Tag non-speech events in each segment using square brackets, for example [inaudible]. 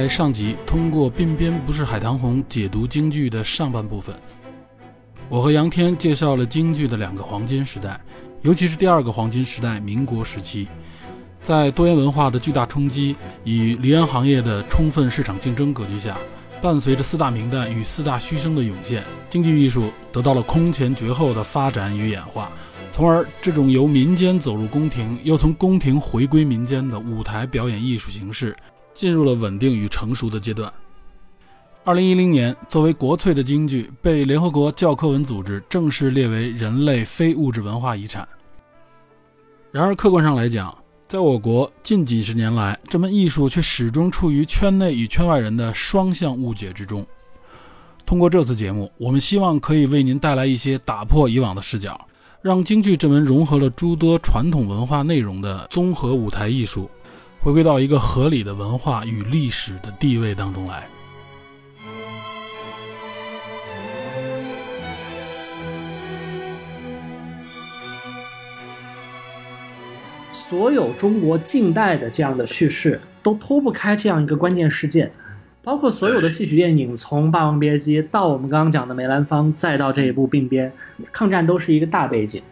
在上集通过鬓边不是海棠红解读京剧的上半部分，我和杨天介绍了京剧的两个黄金时代，尤其是第二个黄金时代——民国时期。在多元文化的巨大冲击与梨园行业的充分市场竞争格局下，伴随着四大名旦与四大须生的涌现，京剧艺术得到了空前绝后的发展与演化，从而这种由民间走入宫廷，又从宫廷回归民间的舞台表演艺术形式。进入了稳定与成熟的阶段。二零一零年，作为国粹的京剧被联合国教科文组织正式列为人类非物质文化遗产。然而，客观上来讲，在我国近几十年来，这门艺术却始终处于圈内与圈外人的双向误解之中。通过这次节目，我们希望可以为您带来一些打破以往的视角，让京剧这门融合了诸多传统文化内容的综合舞台艺术。回归到一个合理的文化与历史的地位当中来。所有中国近代的这样的叙事都脱不开这样一个关键事件，包括所有的戏曲电影，从《霸王别姬》到我们刚刚讲的梅兰芳，再到这一部《鬓边》，抗战都是一个大背景。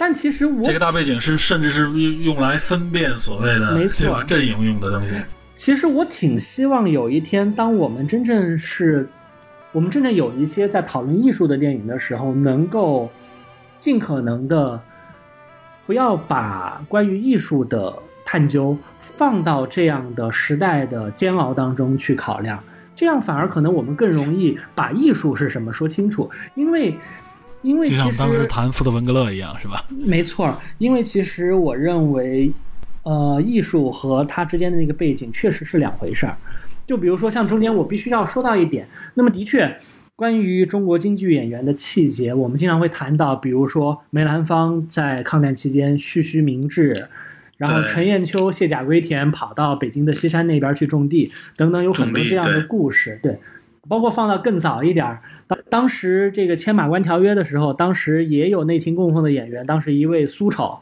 但其实我这个大背景是甚至是用来分辨所谓的没错阵营用的东西。其实我挺希望有一天，当我们真正是，我们真正有一些在讨论艺术的电影的时候，能够尽可能的不要把关于艺术的探究放到这样的时代的煎熬当中去考量，这样反而可能我们更容易把艺术是什么说清楚，因为。因为就像当时谈福特文格勒一样，是吧？没错，因为其实我认为，呃，艺术和它之间的那个背景确实是两回事儿。就比如说，像中间我必须要说到一点，那么的确，关于中国京剧演员的气节，我们经常会谈到，比如说梅兰芳在抗战期间蓄须明志，然后陈砚秋卸甲归田，跑到北京的西山那边去种地，等等，有很多这样的故事，对。包括放到更早一点儿当当时这个签马关条约的时候，当时也有内廷供奉的演员，当时一位苏丑，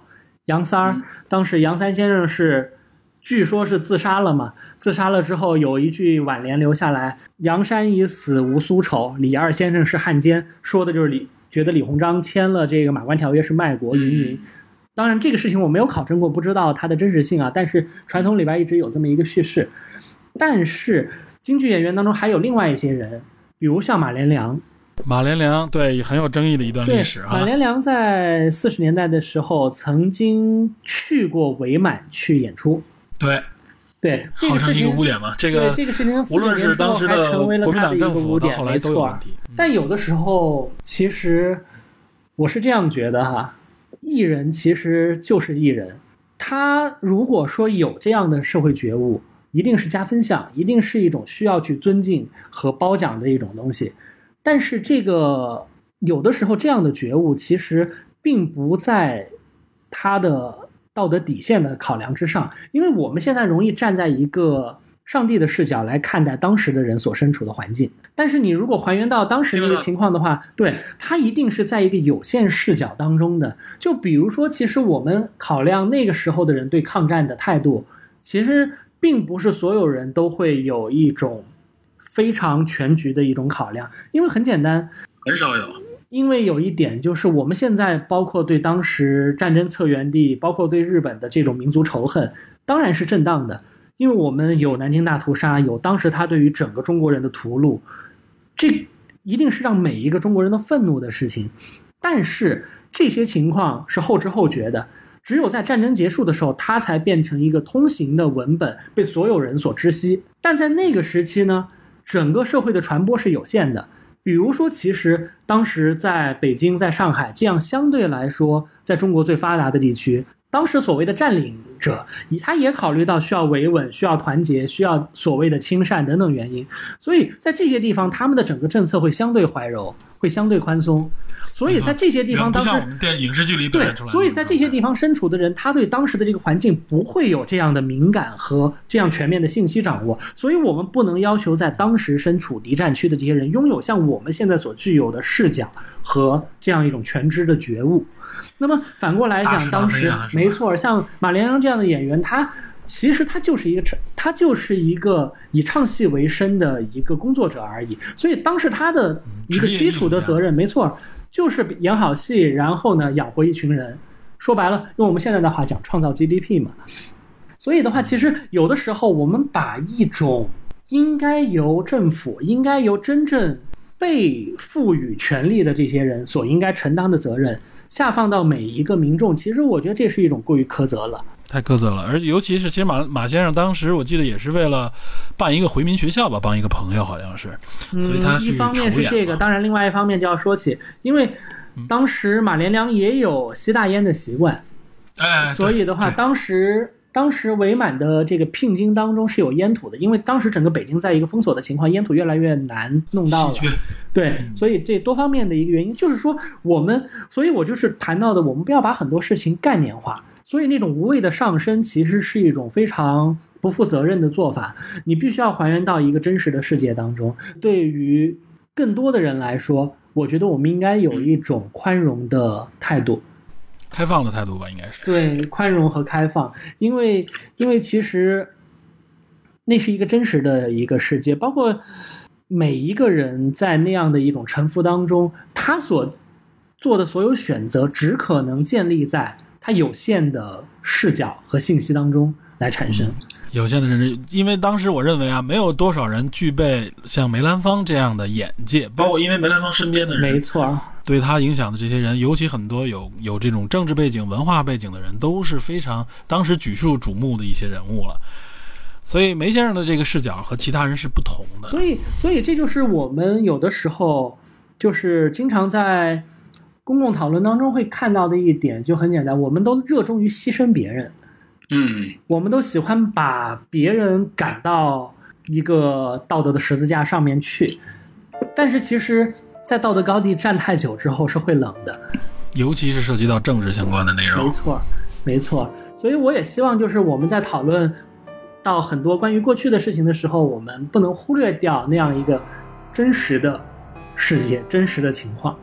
杨三儿，当时杨三先生是，据说是自杀了嘛，自杀了之后有一句挽联留下来：“杨山已死无苏丑，李二先生是汉奸。”说的就是李觉得李鸿章签了这个马关条约是卖国，云云。当然这个事情我没有考证过，不知道它的真实性啊，但是传统里边一直有这么一个叙事，但是。京剧演员当中还有另外一些人，比如像马连良。马连良对很有争议的一段历史啊。马连良在四十年代的时候曾经去过伪满去演出。对，对，好像一个污点嘛。这个这个事情无论是当时的国民党政府，到后来都有问题。但有的时候，其实我是这样觉得哈，艺人其实就是艺人，他如果说有这样的社会觉悟。一定是加分项，一定是一种需要去尊敬和褒奖的一种东西。但是这个有的时候这样的觉悟其实并不在他的道德底线的考量之上，因为我们现在容易站在一个上帝的视角来看待当时的人所身处的环境。但是你如果还原到当时那个情况的话，对他一定是在一个有限视角当中的。就比如说，其实我们考量那个时候的人对抗战的态度，其实。并不是所有人都会有一种非常全局的一种考量，因为很简单，很少有。因为有一点就是，我们现在包括对当时战争策源地，包括对日本的这种民族仇恨，当然是正当的，因为我们有南京大屠杀，有当时他对于整个中国人的屠戮，这一定是让每一个中国人都愤怒的事情。但是这些情况是后知后觉的。只有在战争结束的时候，它才变成一个通行的文本，被所有人所知悉。但在那个时期呢，整个社会的传播是有限的。比如说，其实当时在北京、在上海这样相对来说在中国最发达的地区，当时所谓的占领者，他也考虑到需要维稳、需要团结、需要所谓的亲善等等原因，所以在这些地方，他们的整个政策会相对怀柔，会相对宽松。所以在这些地方，当时电影视剧里表对所以在这些地方身处的人，他对当时的这个环境不会有这样的敏感和这样全面的信息掌握，所以我们不能要求在当时身处敌占区的这些人拥有像我们现在所具有的视角和这样一种全知的觉悟。那么反过来讲，当时没错，像马连良这样的演员，他其实他就是一个唱，他就是一个以唱戏为生的一个工作者而已。所以当时他的一个基础的责任，没错，就是演好戏，然后呢养活一群人。说白了，用我们现在的话讲，创造 GDP 嘛。所以的话，其实有的时候我们把一种应该由政府、应该由真正被赋予权利的这些人所应该承担的责任，下放到每一个民众，其实我觉得这是一种过于苛责了。太苛责了，而尤其是其实马马先生当时我记得也是为了办一个回民学校吧，帮一个朋友好像是，所以他一方面是这个，当然另外一方面就要说起，因为当时马连良也有吸大烟的习惯，哎，对所以的话，对。当时当时伪满的这个聘金当中是有烟土的，因为当时整个北京在一个封锁的情况，烟土越来越难弄到了。对，嗯。所以这多方面的一个原因，就是说我们，所以我就是谈到的，我们不要把很多事情概念化。所以那种无谓的上升，其实是一种非常不负责任的做法。你必须要还原到一个真实的世界当中。对于更多的人来说，我觉得我们应该有一种宽容的态度。开放的态度吧，应该是。对宽容和开放，因为因为其实那是一个真实的一个世界，包括每一个人在那样的一种沉浮当中，他所做的所有选择，只可能建立在他有限的视角和信息当中来产生。有限的认知，因为当时我认为啊，没有多少人具备像梅兰芳这样的眼界，包括因为梅兰芳身边的人，没错，对他影响的这些人，尤其很多有有这种政治背景、文化背景的人，都是非常当时举世瞩目的一些人物了。所以梅先生的这个视角和其他人是不同的。所以所以这就是我们有的时候就是经常在公共讨论当中会看到的一点，就很简单，我们都热衷于牺牲别人。嗯，我们都喜欢把别人赶到一个道德的十字架上面去，但是其实，在道德高地站太久之后是会冷的。尤其是涉及到政治相关的内容没。错，没错。所以我也希望，就是我们在讨论到很多关于过去的事情的时候，我们不能忽略掉那样一个真实的世界、真实的情况。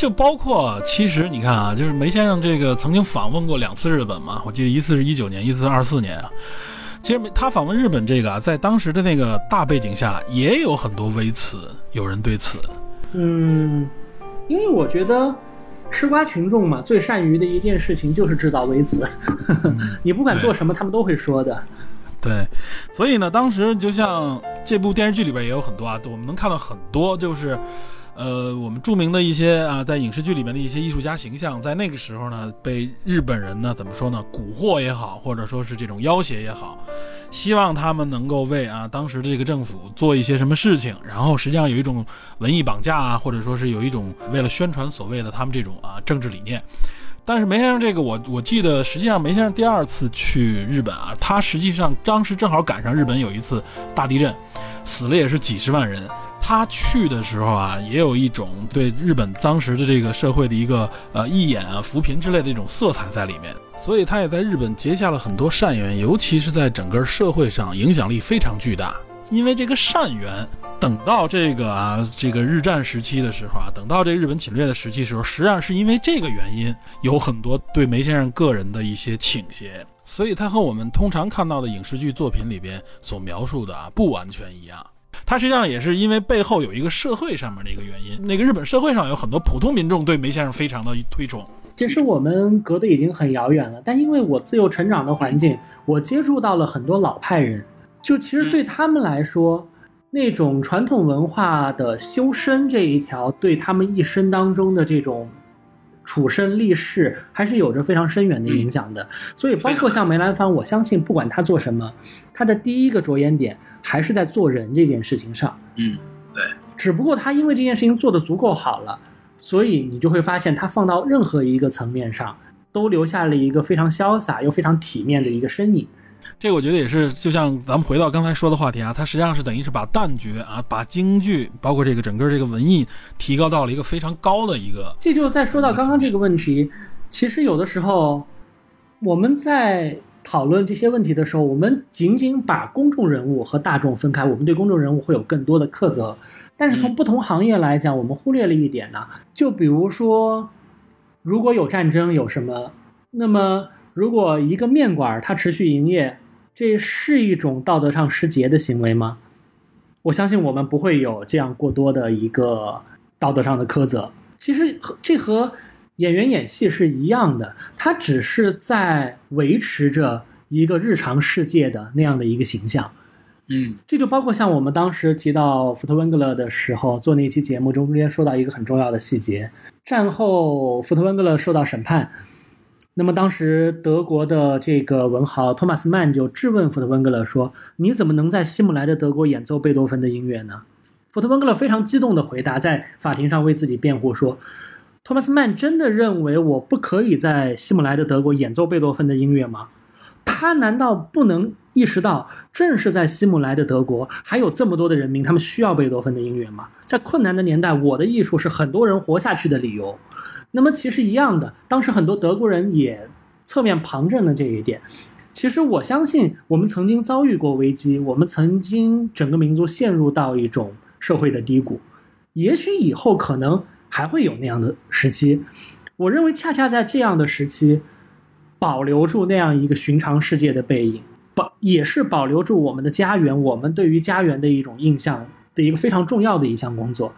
就包括，其实你看啊，就是梅先生这个曾经访问过两次日本嘛，我记得一次是一九年，一次是二四年啊。其实他访问日本这个啊，在当时的那个大背景下，也有很多微词，有人对此。嗯，因为我觉得吃瓜群众嘛，最善于的一件事情就是制造微词，[laughs] 你不管做什么，他们都会说的。对，所以呢，当时就像这部电视剧里边也有很多啊，我们能看到很多就是，呃，我们著名的一些啊，在影视剧里面的一些艺术家形象，在那个时候呢，被日本人呢怎么说呢，蛊惑也好，或者说是这种要挟也好，希望他们能够为啊当时的这个政府做一些什么事情，然后实际上有一种文艺绑架啊，或者说是有一种为了宣传所谓的他们这种啊政治理念。但是梅先生这个我我记得，实际上梅先生第二次去日本啊，他实际上当时正好赶上日本有一次大地震，死了也是几十万人。他去的时候啊，也有一种对日本当时的这个社会的一个呃义眼啊、扶贫之类的一种色彩在里面，所以他也在日本结下了很多善缘，尤其是在整个社会上影响力非常巨大。因为这个善缘，等到这个啊这个日战时期的时候啊，等到这日本侵略的时期时候，实际上是因为这个原因，有很多对梅先生个人的一些倾斜，所以他和我们通常看到的影视剧作品里边所描述的啊不完全一样。他实际上也是因为背后有一个社会上面的一个原因，那个日本社会上有很多普通民众对梅先生非常的推崇。其实我们隔得已经很遥远了，但因为我自幼成长的环境，我接触到了很多老派人，就其实对他们来说，那种传统文化的修身这一条，对他们一生当中的这种处身立世，还是有着非常深远的影响的。所以，包括像梅兰芳，我相信不管他做什么，他的第一个着眼点还是在做人这件事情上。嗯，对，只不过他因为这件事情做得足够好了，所以你就会发现他放到任何一个层面上，都留下了一个非常潇洒又非常体面的一个身影。这个我觉得也是，就像咱们回到刚才说的话题啊，它实际上是等于是把旦角啊，把京剧，包括这个整个这个文艺，提高到了一个非常高的一个。这就再说到刚刚这个问题，其实有的时候我们在讨论这些问题的时候，我们仅仅把公众人物和大众分开，我们对公众人物会有更多的苛责。但是从不同行业来讲，我们忽略了一点呢，就比如说，如果有战争有什么，那么如果一个面馆它持续营业。这是一种道德上失节的行为吗？我相信我们不会有这样过多的一个道德上的苛责。其实和这和演员演戏是一样的，他只是在维持着一个日常世界的那样的一个形象。嗯，这就包括像我们当时提到福特温格勒的时候，做那期节目中间说到一个很重要的细节：战后福特温格勒受到审判。那么当时德国的这个文豪托马斯曼就质问福特温格勒说：“你怎么能在希姆莱的德国演奏贝多芬的音乐呢？”福特温格勒非常激动地回答，在法庭上为自己辩护说：“托马斯曼真的认为我不可以在希姆莱的德国演奏贝多芬的音乐吗？他难道不能意识到，正是在希姆莱的德国，还有这么多的人民，他们需要贝多芬的音乐吗？在困难的年代，我的艺术是很多人活下去的理由。”那么其实一样的，当时很多德国人也侧面旁证了这一点。其实我相信，我们曾经遭遇过危机，我们曾经整个民族陷入到一种社会的低谷，也许以后可能还会有那样的时期。我认为，恰恰在这样的时期，保留住那样一个寻常世界的背影，保也是保留住我们的家园，我们对于家园的一种印象的一个非常重要的一项工作。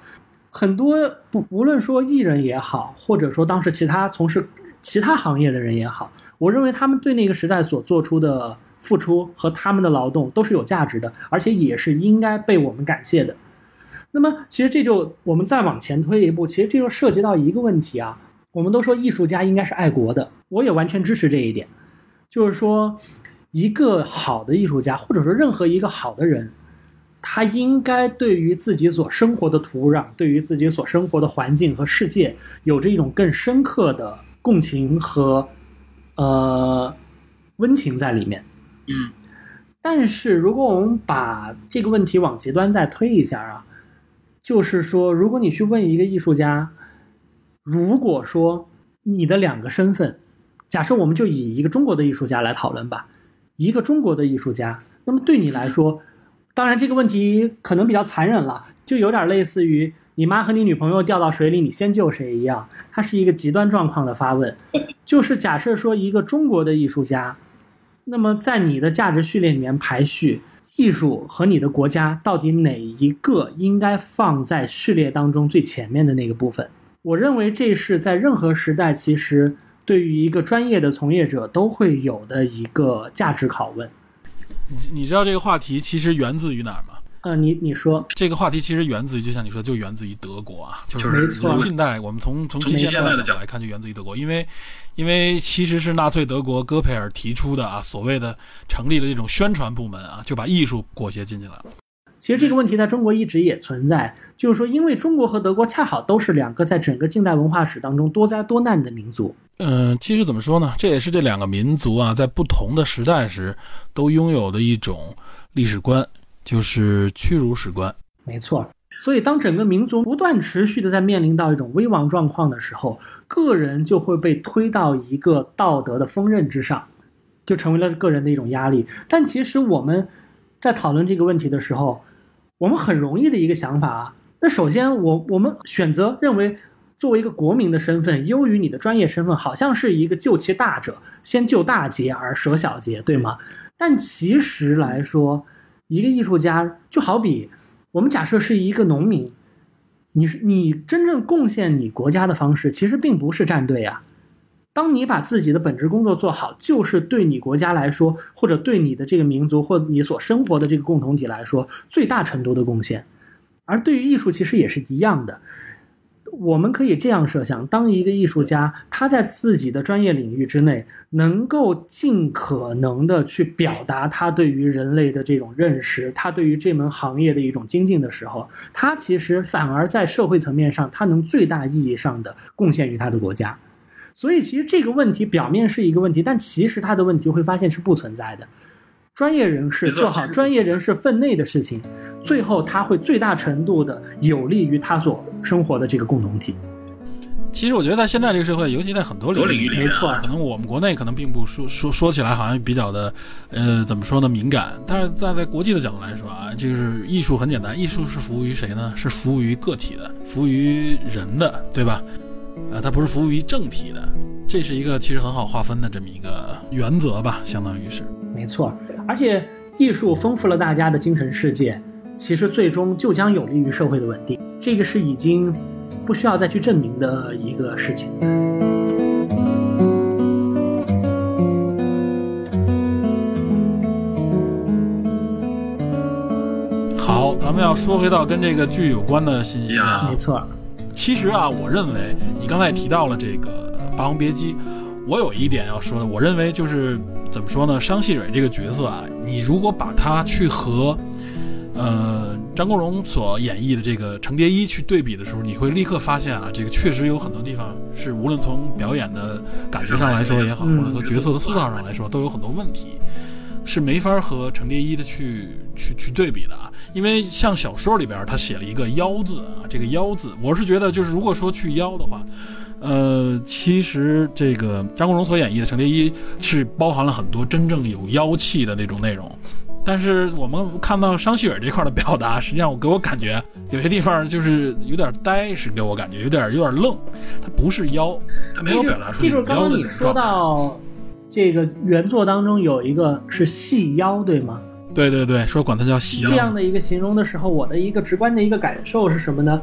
很多不无论说艺人也好，或者说当时其他从事其他行业的人也好，我认为他们对那个时代所做出的付出和他们的劳动都是有价值的，而且也是应该被我们感谢的。那么，其实这就我们再往前推一步，其实这就涉及到一个问题啊。我们都说艺术家应该是爱国的，我也完全支持这一点。就是说，一个好的艺术家，或者说任何一个好的人。他应该对于自己所生活的土壤，对于自己所生活的环境和世界，有着一种更深刻的共情和，呃，温情在里面。嗯，但是如果我们把这个问题往极端再推一下啊，就是说，如果你去问一个艺术家，如果说你的两个身份，假设我们就以一个中国的艺术家来讨论吧，一个中国的艺术家，那么对你来说。当然，这个问题可能比较残忍了，就有点类似于你妈和你女朋友掉到水里，你先救谁一样。它是一个极端状况的发问，就是假设说一个中国的艺术家，那么在你的价值序列里面排序，艺术和你的国家到底哪一个应该放在序列当中最前面的那个部分？我认为这是在任何时代，其实对于一个专业的从业者都会有的一个价值拷问。你你知道这个话题其实源自于哪儿吗？啊，你你说这个话题其实源自于，就像你说，就源自于德国啊，就是没错近代我们从从近现代的角度来看，就源自于德国，因为因为其实是纳粹德国戈培尔提出的啊，所谓的成立了这种宣传部门啊，就把艺术裹挟进去了。其实这个问题在中国一直也存在，就是说，因为中国和德国恰好都是两个在整个近代文化史当中多灾多难的民族。嗯，其实怎么说呢？这也是这两个民族啊，在不同的时代时都拥有的一种历史观，就是屈辱史观。没错。所以，当整个民族不断持续的在面临到一种危亡状况的时候，个人就会被推到一个道德的锋刃之上，就成为了个人的一种压力。但其实我们在讨论这个问题的时候，我们很容易的一个想法啊，那首先我我们选择认为，作为一个国民的身份优于你的专业身份，好像是一个救其大者先救大节而舍小节，对吗？但其实来说，一个艺术家就好比我们假设是一个农民，你是你真正贡献你国家的方式，其实并不是站队啊。当你把自己的本职工作做好，就是对你国家来说，或者对你的这个民族或你所生活的这个共同体来说，最大程度的贡献。而对于艺术，其实也是一样的。我们可以这样设想：当一个艺术家他在自己的专业领域之内，能够尽可能的去表达他对于人类的这种认识，他对于这门行业的一种精进的时候，他其实反而在社会层面上，他能最大意义上的贡献于他的国家。所以，其实这个问题表面是一个问题，但其实他的问题会发现是不存在的。专业人士做好专业人士分内的事情，最后他会最大程度的有利于他所生活的这个共同体。其实我觉得在现在这个社会，尤其在很多领域里，没错，可能我们国内可能并不说说说起来好像比较的，呃，怎么说呢，敏感。但是在在国际的角度来说啊，就是艺术很简单，艺术是服务于谁呢？是服务于个体的，服务于人的，对吧？呃，它不是服务于政体的。这是一个其实很好划分的这么一个原则吧，相当于是。没错，而且艺术丰富了大家的精神世界，其实最终就将有利于社会的稳定。这个是已经不需要再去证明的一个事情。好，咱们要说回到跟这个剧有关的信息啊。没错，其实啊，我认为你刚才也提到了这个《霸王别姬》。我有一点要说的，我认为就是怎么说呢？商细蕊这个角色啊，你如果把他去和，呃，张国荣所演绎的这个程蝶衣去对比的时候，你会立刻发现啊，这个确实有很多地方是无论从表演的感觉上来说也好，或者说角色的塑造上来说，都有很多问题，是没法和程蝶衣的去去去对比的啊。因为像小说里边他写了一个“妖”字啊，这个“妖”字，我是觉得就是如果说去妖的话。呃，其实这个张国荣所演绎的程蝶衣是包含了很多真正有妖气的那种内容，但是我们看到商细蕊这块的表达，实际上我给我感觉有些地方就是有点呆，是给我感觉有点有点愣，他不是妖，他没有表达出妖的刚刚你说到这个原作当中有一个是细腰，对吗？对对对，说管它叫细腰。这样的一个形容的时候，我的一个直观的一个感受是什么呢？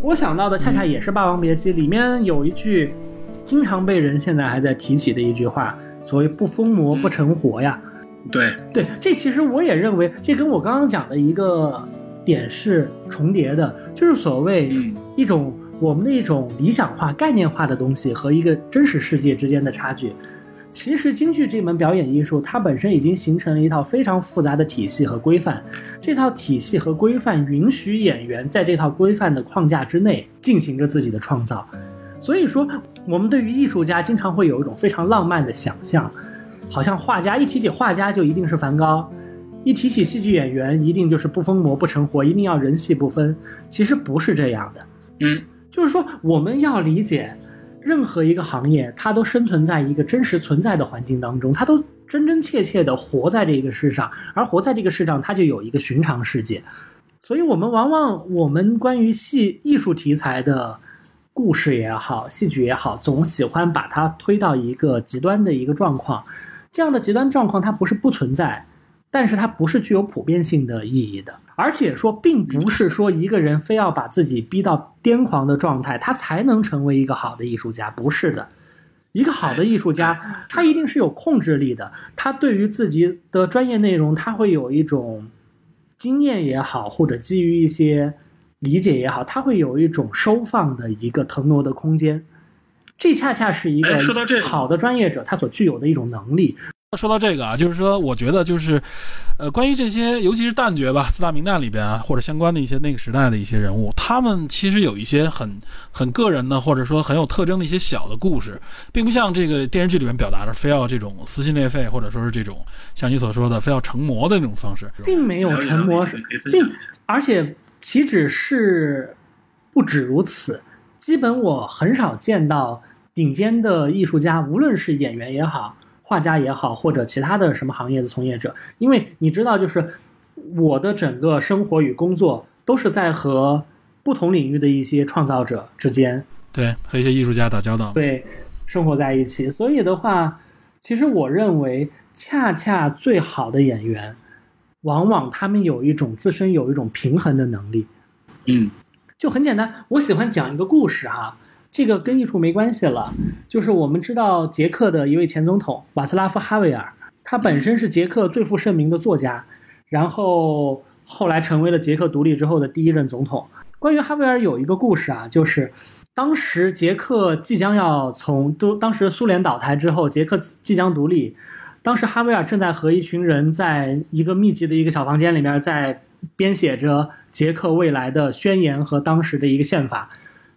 我想到的恰恰也是《霸王别姬》里面有一句，经常被人现在还在提起的一句话，所谓“不疯魔不成活”呀。对对，这其实我也认为，这跟我刚刚讲的一个点是重叠的，就是所谓一种我们的一种理想化、概念化的东西和一个真实世界之间的差距。其实京剧这门表演艺术，它本身已经形成了一套非常复杂的体系和规范。这套体系和规范允许演员在这套规范的框架之内进行着自己的创造。所以说，我们对于艺术家经常会有一种非常浪漫的想象，好像画家一提起画家就一定是梵高，一提起戏剧演员一定就是不疯魔不成活，一定要人戏不分。其实不是这样的。嗯，就是说我们要理解。任何一个行业，它都生存在一个真实存在的环境当中，它都真真切切的活在这个世上，而活在这个世上，它就有一个寻常世界。所以，我们往往我们关于戏艺术题材的故事也好，戏剧也好，总喜欢把它推到一个极端的一个状况。这样的极端状况，它不是不存在。但是它不是具有普遍性的意义的，而且说并不是说一个人非要把自己逼到癫狂的状态，他才能成为一个好的艺术家，不是的。一个好的艺术家，他一定是有控制力的，他对于自己的专业内容，他会有一种经验也好，或者基于一些理解也好，他会有一种收放的一个腾挪的空间。这恰恰是一个好的专业者他所具有的一种能力。说到这个啊，就是说，我觉得就是，呃，关于这些，尤其是旦角吧，四大名旦里边啊，或者相关的一些那个时代的一些人物，他们其实有一些很很个人的，或者说很有特征的一些小的故事，并不像这个电视剧里面表达的，非要这种撕心裂肺，或者说是这种像你所说的非要成魔的那种方式，并没有成魔，并而且岂止是不止如此，基本我很少见到顶尖的艺术家，无论是演员也好。画家也好，或者其他的什么行业的从业者，因为你知道，就是我的整个生活与工作都是在和不同领域的一些创造者之间，对，和一些艺术家打交道，对，生活在一起。所以的话，其实我认为，恰恰最好的演员，往往他们有一种自身有一种平衡的能力。嗯，就很简单，我喜欢讲一个故事哈。这个跟艺术没关系了，就是我们知道捷克的一位前总统瓦茨拉夫·哈维尔，他本身是捷克最负盛名的作家，然后后来成为了捷克独立之后的第一任总统。关于哈维尔有一个故事啊，就是当时捷克即将要从都当时苏联倒台之后，捷克即将独立，当时哈维尔正在和一群人在一个密集的一个小房间里面在编写着捷克未来的宣言和当时的一个宪法，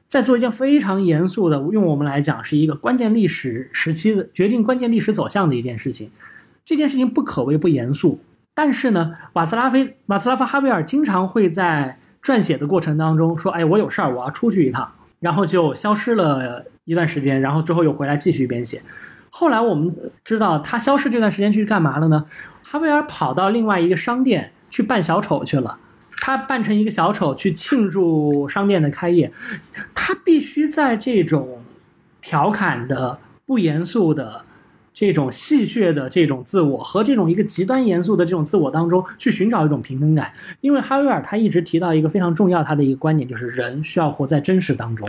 在做一件非常严肃的，用我们来讲是一个关键历史时期的决定关键历史走向的一件事情。这件事情不可谓不严肃，但是呢，瓦斯拉菲瓦斯拉夫哈维尔经常会在撰写的过程当中说：“哎，我有事儿，我要出去一趟。”然后就消失了一段时间，然后之后又回来继续编写。后来我们知道他消失这段时间去干嘛了呢？哈维尔跑到另外一个商店去扮小丑去了。他扮成一个小丑去庆祝商店的开业，他必须在这种调侃的、不严肃的。这种戏谑的这种自我和这种一个极端严肃的这种自我当中去寻找一种平衡感，因为哈维尔他一直提到一个非常重要他的一个观点，就是人需要活在真实当中，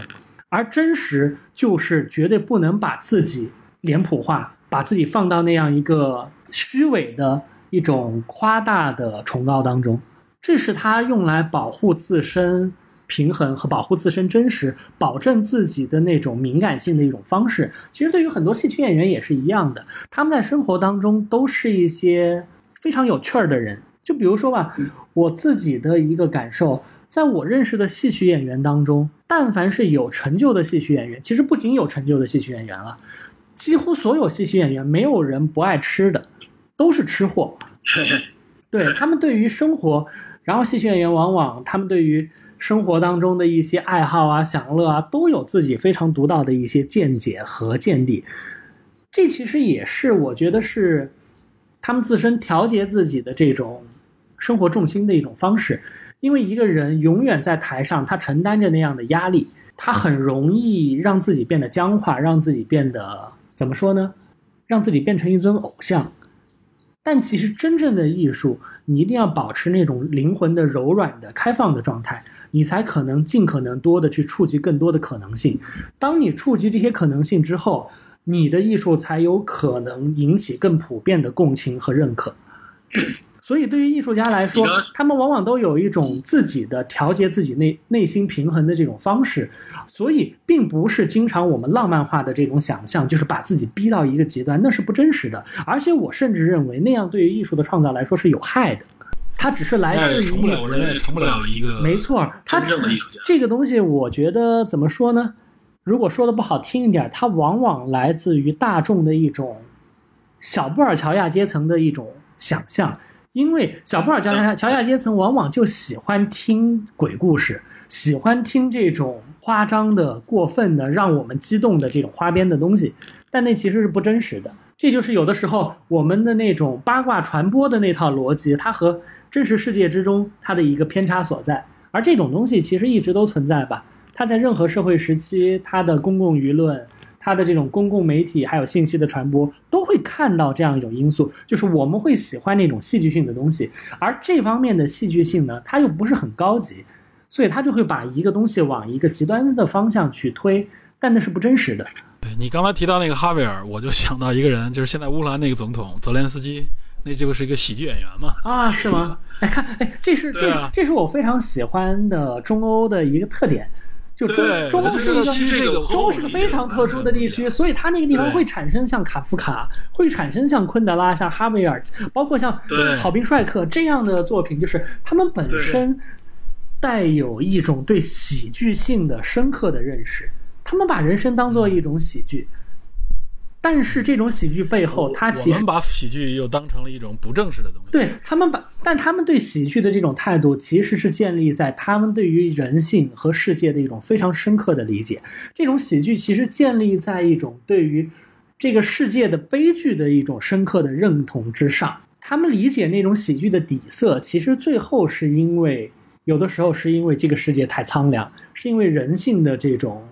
而真实就是绝对不能把自己脸谱化，把自己放到那样一个虚伪的一种夸大的崇高当中，这是他用来保护自身。平衡和保护自身真实，保证自己的那种敏感性的一种方式，其实对于很多戏曲演员也是一样的。他们在生活当中都是一些非常有趣儿的人。就比如说吧，我自己的一个感受，在我认识的戏曲演员当中，但凡是有成就的戏曲演员，其实不仅有成就的戏曲演员了，几乎所有戏曲演员没有人不爱吃的，都是吃货。[laughs] 对他们对于生活，然后戏曲演员往往他们对于。生活当中的一些爱好啊、享乐啊，都有自己非常独到的一些见解和见地。这其实也是我觉得是他们自身调节自己的这种生活重心的一种方式。因为一个人永远在台上，他承担着那样的压力，他很容易让自己变得僵化，让自己变得怎么说呢？让自己变成一尊偶像。但其实真正的艺术，你一定要保持那种灵魂的柔软的、开放的状态。你才可能尽可能多的去触及更多的可能性。当你触及这些可能性之后，你的艺术才有可能引起更普遍的共情和认可。所以，对于艺术家来说，他们往往都有一种自己的调节自己内内心平衡的这种方式。所以，并不是经常我们浪漫化的这种想象，就是把自己逼到一个极端，那是不真实的。而且，我甚至认为那样对于艺术的创造来说是有害的。它只是来自于，成不了，我认为成不了一个没错。他这个东西，我觉得怎么说呢？如果说的不好听一点，它往往来自于大众的一种小布尔乔亚阶层的一种想象，因为小布尔乔亚乔亚阶层往往就喜欢听鬼故事，喜欢听这种夸张的、过分的、让我们激动的这种花边的东西，但那其实是不真实的。这就是有的时候我们的那种八卦传播的那套逻辑，它和。真实世界之中，它的一个偏差所在，而这种东西其实一直都存在吧。它在任何社会时期，它的公共舆论、它的这种公共媒体还有信息的传播，都会看到这样一种因素，就是我们会喜欢那种戏剧性的东西。而这方面的戏剧性呢，它又不是很高级，所以它就会把一个东西往一个极端的方向去推，但那是不真实的。对你刚才提到那个哈维尔，我就想到一个人，就是现在乌克兰那个总统泽连斯基。那就是一个喜剧演员嘛？啊，是吗？哎，看，哎，这是这，这是我非常喜欢的中欧的一个特点，就中中欧是一个中欧是个非常特殊的地区，所以它那个地方会产生像卡夫卡，会产生像昆德拉、像哈维尔，包括像好兵帅克这样的作品，就是他们本身带有一种对喜剧性的深刻的认识，他们把人生当做一种喜剧。但是这种喜剧背后，他其实我们把喜剧又当成了一种不正式的东西。对他们把，但他们对喜剧的这种态度，其实是建立在他们对于人性和世界的一种非常深刻的理解。这种喜剧其实建立在一种对于这个世界的悲剧的一种深刻的认同之上。他们理解那种喜剧的底色，其实最后是因为有的时候是因为这个世界太苍凉，是因为人性的这种。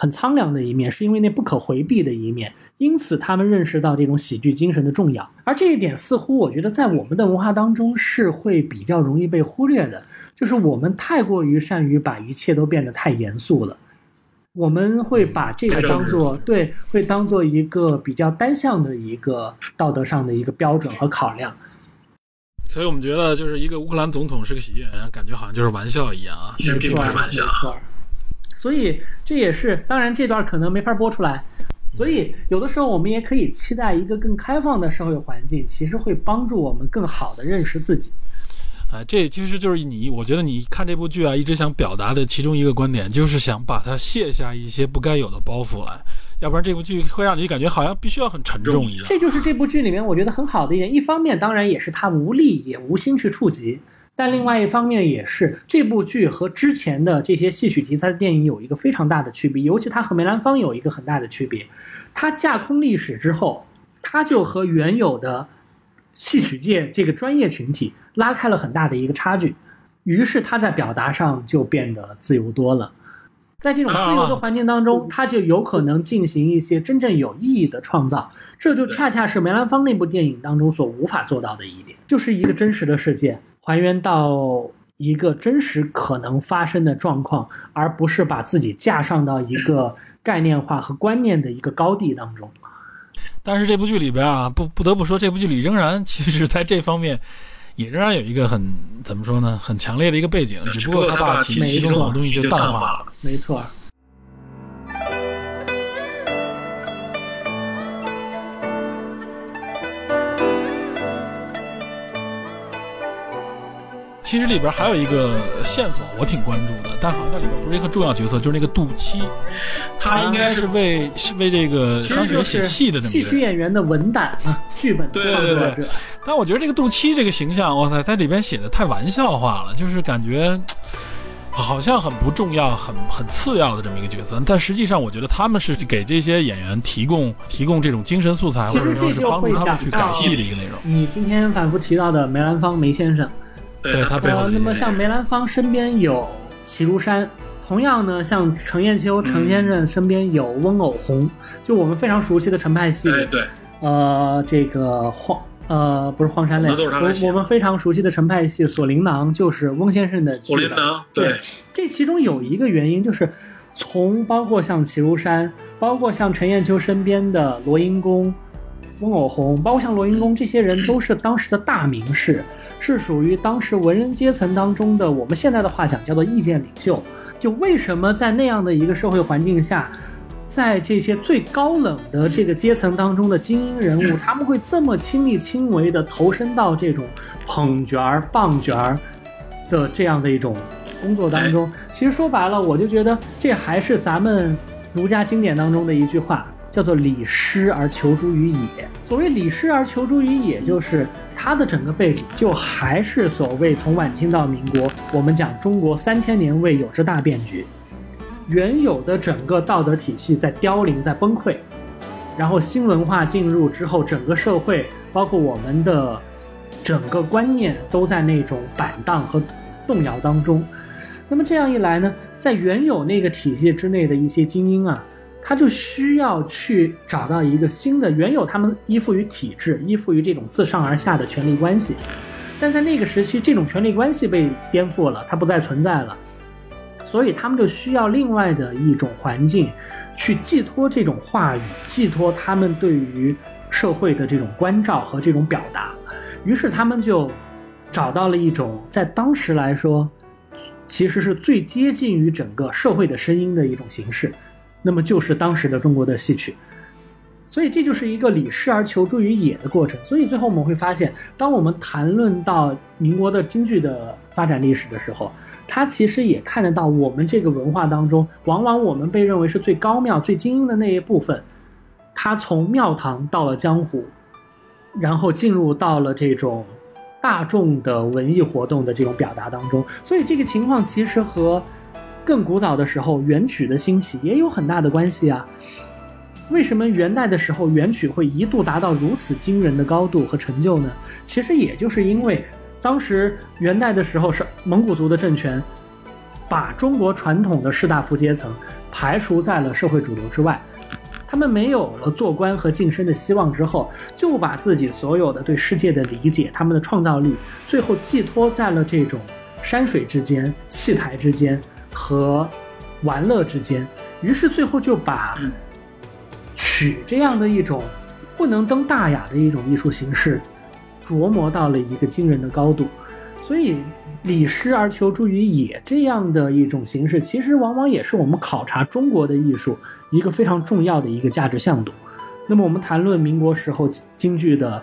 很苍凉的一面，是因为那不可回避的一面，因此他们认识到这种喜剧精神的重要。而这一点似乎我觉得在我们的文化当中是会比较容易被忽略的，就是我们太过于善于把一切都变得太严肃了，我们会把这个当做对，会当做一个比较单向的一个道德上的一个标准和考量。所以我们觉得就是一个乌克兰总统是个喜剧演员，感觉好像就是玩笑一样啊，没错，并不是玩笑没。错。所以这也是，当然这段可能没法播出来。所以有的时候我们也可以期待一个更开放的社会环境，其实会帮助我们更好的认识自己。啊，这其实就是你，我觉得你看这部剧啊，一直想表达的其中一个观点，就是想把它卸下一些不该有的包袱来，要不然这部剧会让你感觉好像必须要很沉重一样。这就是这部剧里面我觉得很好的一点。一方面，当然也是他无力也无心去触及；但另外一方面，也是这部剧和之前的这些戏曲题材的电影有一个非常大的区别，尤其它和梅兰芳有一个很大的区别。它架空历史之后，它就和原有的戏曲界这个专业群体拉开了很大的一个差距，于是他在表达上就变得自由多了。在这种自由的环境当中，他就有可能进行一些真正有意义的创造，这就恰恰是梅兰芳那部电影当中所无法做到的一点，就是一个真实的世界还原到一个真实可能发生的状况，而不是把自己架上到一个概念化和观念的一个高地当中。但是这部剧里边啊，不不得不说，这部剧里仍然其实在这方面也仍然有一个很怎么说呢，很强烈的一个背景，只不过他把其其中很多东西就淡化了。没错。其实里边还有一个线索，我挺关注的，但好像里边不是一个重要角色，就是那个杜七，他应该是为是为这个商学写戏的这么戏一个人。曲演员的文胆啊，剧本对对对者。但我觉得这个杜七这个形象，哇塞，在里边写的太玩笑化了，就是感觉好像很不重要、很很次要的这么一个角色。但实际上，我觉得他们是给这些演员提供提供这种精神素材，其实或者说是这就会帮助他们去改戏的一个内容。你今天反复提到的梅兰芳梅先生，对他背后呃，那么像梅兰芳身边有齐如山，同样呢，像程砚秋程先生身边有翁偶红，就我们非常熟悉的程派戏，哎，对，呃，这个荒呃不是荒山泪，那都是他来写我我们非常熟悉的程派戏《锁麟囊》就是翁先生的剧本。火麟囊，对对，这其中有一个原因就是，从包括像齐如山，包括像陈砚秋身边的罗英公、翁偶红，包括像罗英公这些人，都是当时的大名士，是属于当时文人阶层当中的，我们现在的话讲叫做意见领袖。就为什么在那样的一个社会环境下，在这些最高冷的这个阶层当中的精英人物，他们会这么亲力亲为的投身到这种捧角儿、棒角儿的这样的一种工作当中。其实说白了，我就觉得这还是咱们儒家经典当中的一句话，叫做“礼失而求诸于野”。所谓“礼失而求诸于野”，就是它的整个背景就还是所谓从晚清到民国，我们讲中国三千年未有之大变局。原有的整个道德体系在凋零，在崩溃，然后新文化进入之后，整个社会包括我们的整个观念都在那种板荡和动摇当中。那么这样一来呢，在原有那个体系之内的一些精英啊，他就需要去找到一个新的，原有他们依附于体制，依附于这种自上而下的权力关系，但在那个时期，这种权力关系被颠覆了，它不再存在了。所以他们就需要另外的一种环境，去寄托这种话语，寄托他们对于社会的这种关照和这种表达。于是他们就找到了一种在当时来说，其实是最接近于整个社会的声音的一种形式，那么就是当时的中国的戏曲。所以这就是一个礼失而求助于野的过程。所以最后我们会发现，当我们谈论到民国的京剧的发展历史的时候，它其实也看得到我们这个文化当中，往往我们被认为是最高妙、最精英的那一部分，它从庙堂到了江湖，然后进入到了这种大众的文艺活动的这种表达当中。所以这个情况其实和更古早的时候元曲的兴起也有很大的关系啊。为什么元代的时候元曲会一度达到如此惊人的高度和成就呢？其实也就是因为当时元代的时候是蒙古族的政权，把中国传统的士大夫阶层排除在了社会主流之外，他们没有了做官和晋升的希望之后，就把自己所有的对世界的理解、他们的创造力，最后寄托在了这种山水之间、戏台之间和玩乐之间，于是最后就把。曲这样的一种不能登大雅的一种艺术形式，琢磨到了一个惊人的高度。所以，礼失而求诸于野这样的一种形式，其实往往也是我们考察中国的艺术一个非常重要的一个价值向度。那么，我们谈论民国时候京剧的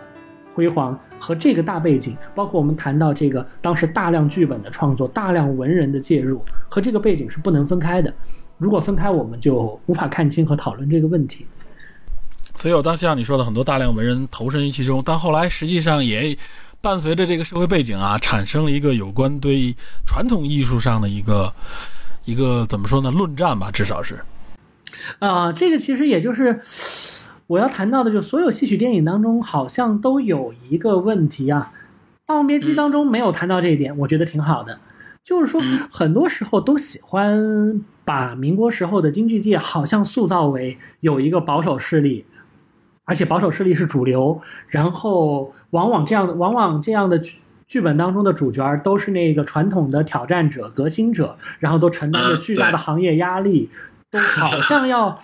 辉煌和这个大背景，包括我们谈到这个当时大量剧本的创作、大量文人的介入，和这个背景是不能分开的。如果分开，我们就无法看清和讨论这个问题。所以，我当像你说的，很多大量文人投身于其中，但后来实际上也。伴随着这个社会背景啊，产生了一个有关对传统艺术上的一个一个怎么说呢？论战吧，至少是。啊，这个其实也就是我要谈到的，就所有戏曲电影当中好像都有一个问题啊，《霸王别姬》当中没有谈到这一点，我觉得挺好的。就是说，很多时候都喜欢把民国时候的京剧界好像塑造为有一个保守势力。而且保守势力是主流，然后往往这样的往往这样的剧剧本当中的主角都是那个传统的挑战者、革新者，然后都承担着巨大的行业压力，都好像要，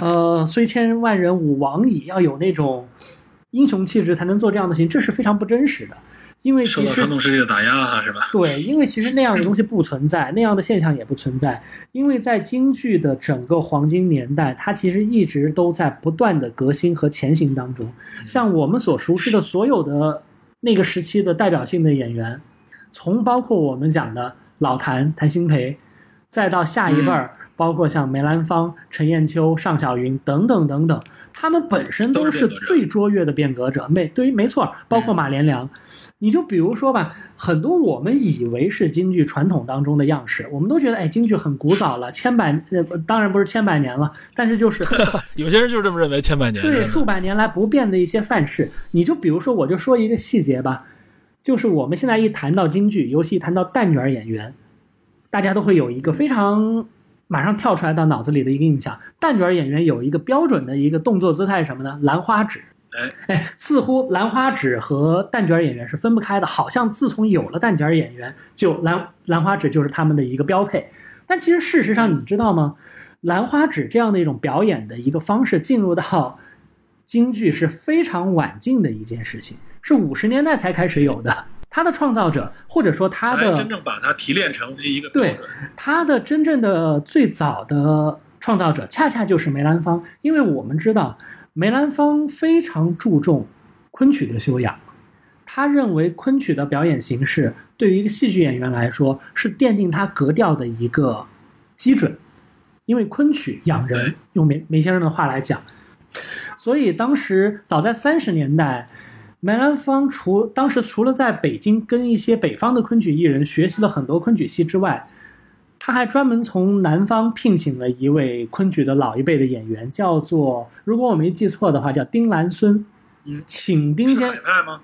呃，虽千万人吾往矣，要有那种英雄气质才能做这样的事情，这是非常不真实的。因为受到传统势力的打压哈，是吧？对，因为其实那样的东西不存在，那样的现象也不存在。因为在京剧的整个黄金年代，它其实一直都在不断的革新和前行当中。像我们所熟知的所有的那个时期的代表性的演员，从包括我们讲的老谭谭鑫培，再到下一辈儿。包括像梅兰芳、陈砚秋、尚小云等等等等，他们本身都是最卓越的变革者。没对于没错，包括马连良，你就比如说吧，很多我们以为是京剧传统当中的样式，我们都觉得哎，京剧很古早了，千百呃当然不是千百年了，但是就是 [laughs] 有些人就是这么认为，千百年对数百年来不变的一些范式。你就比如说，我就说一个细节吧，就是我们现在一谈到京剧，尤其谈到旦角演员，大家都会有一个非常。马上跳出来到脑子里的一个印象，旦角演员有一个标准的一个动作姿态是什么呢？兰花指。哎哎，似乎兰花指和旦角演员是分不开的，好像自从有了旦角演员，就兰兰花指就是他们的一个标配。但其实事实上，你知道吗？兰花指这样的一种表演的一个方式进入到京剧是非常晚近的一件事情，是五十年代才开始有的。他的创造者，或者说他的真正把它提炼成一个对他的真正的最早的创造者，恰恰就是梅兰芳。因为我们知道梅兰芳非常注重昆曲的修养，他认为昆曲的表演形式对于一个戏剧演员来说是奠定他格调的一个基准。因为昆曲养人，用梅梅先生的话来讲，所以当时早在三十年代。梅兰芳除当时除了在北京跟一些北方的昆曲艺人学习了很多昆曲戏之外，他还专门从南方聘请了一位昆曲的老一辈的演员，叫做如果我没记错的话，叫丁兰孙。嗯，请丁先。海派吗？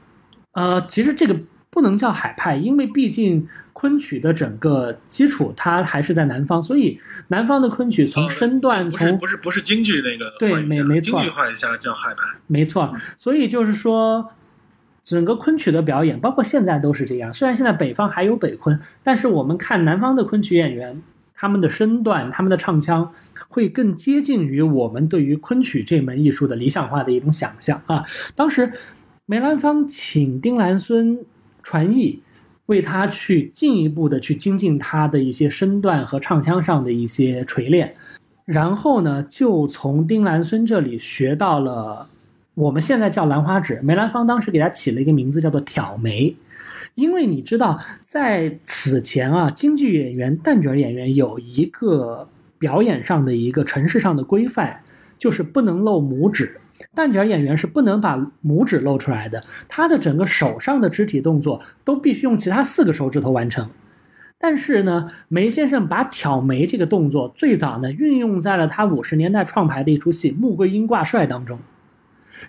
呃，其实这个不能叫海派，因为毕竟昆曲的整个基础它还是在南方，所以南方的昆曲从身段从不是不是京剧那个对没没错，京剧画一下叫海派，没错。所以就是说。整个昆曲的表演，包括现在都是这样。虽然现在北方还有北昆，但是我们看南方的昆曲演员，他们的身段、他们的唱腔，会更接近于我们对于昆曲这门艺术的理想化的一种想象啊。当时梅兰芳请丁兰孙传艺，为他去进一步的去精进他的一些身段和唱腔上的一些锤炼，然后呢，就从丁兰孙这里学到了。我们现在叫兰花指，梅兰芳当时给他起了一个名字，叫做挑眉，因为你知道，在此前啊，京剧演员、旦角演员有一个表演上的一个程式上的规范，就是不能露拇指，旦角演员是不能把拇指露出来的，他的整个手上的肢体动作都必须用其他四个手指头完成。但是呢，梅先生把挑眉这个动作最早呢运用在了他五十年代创排的一出戏《穆桂英挂帅》当中。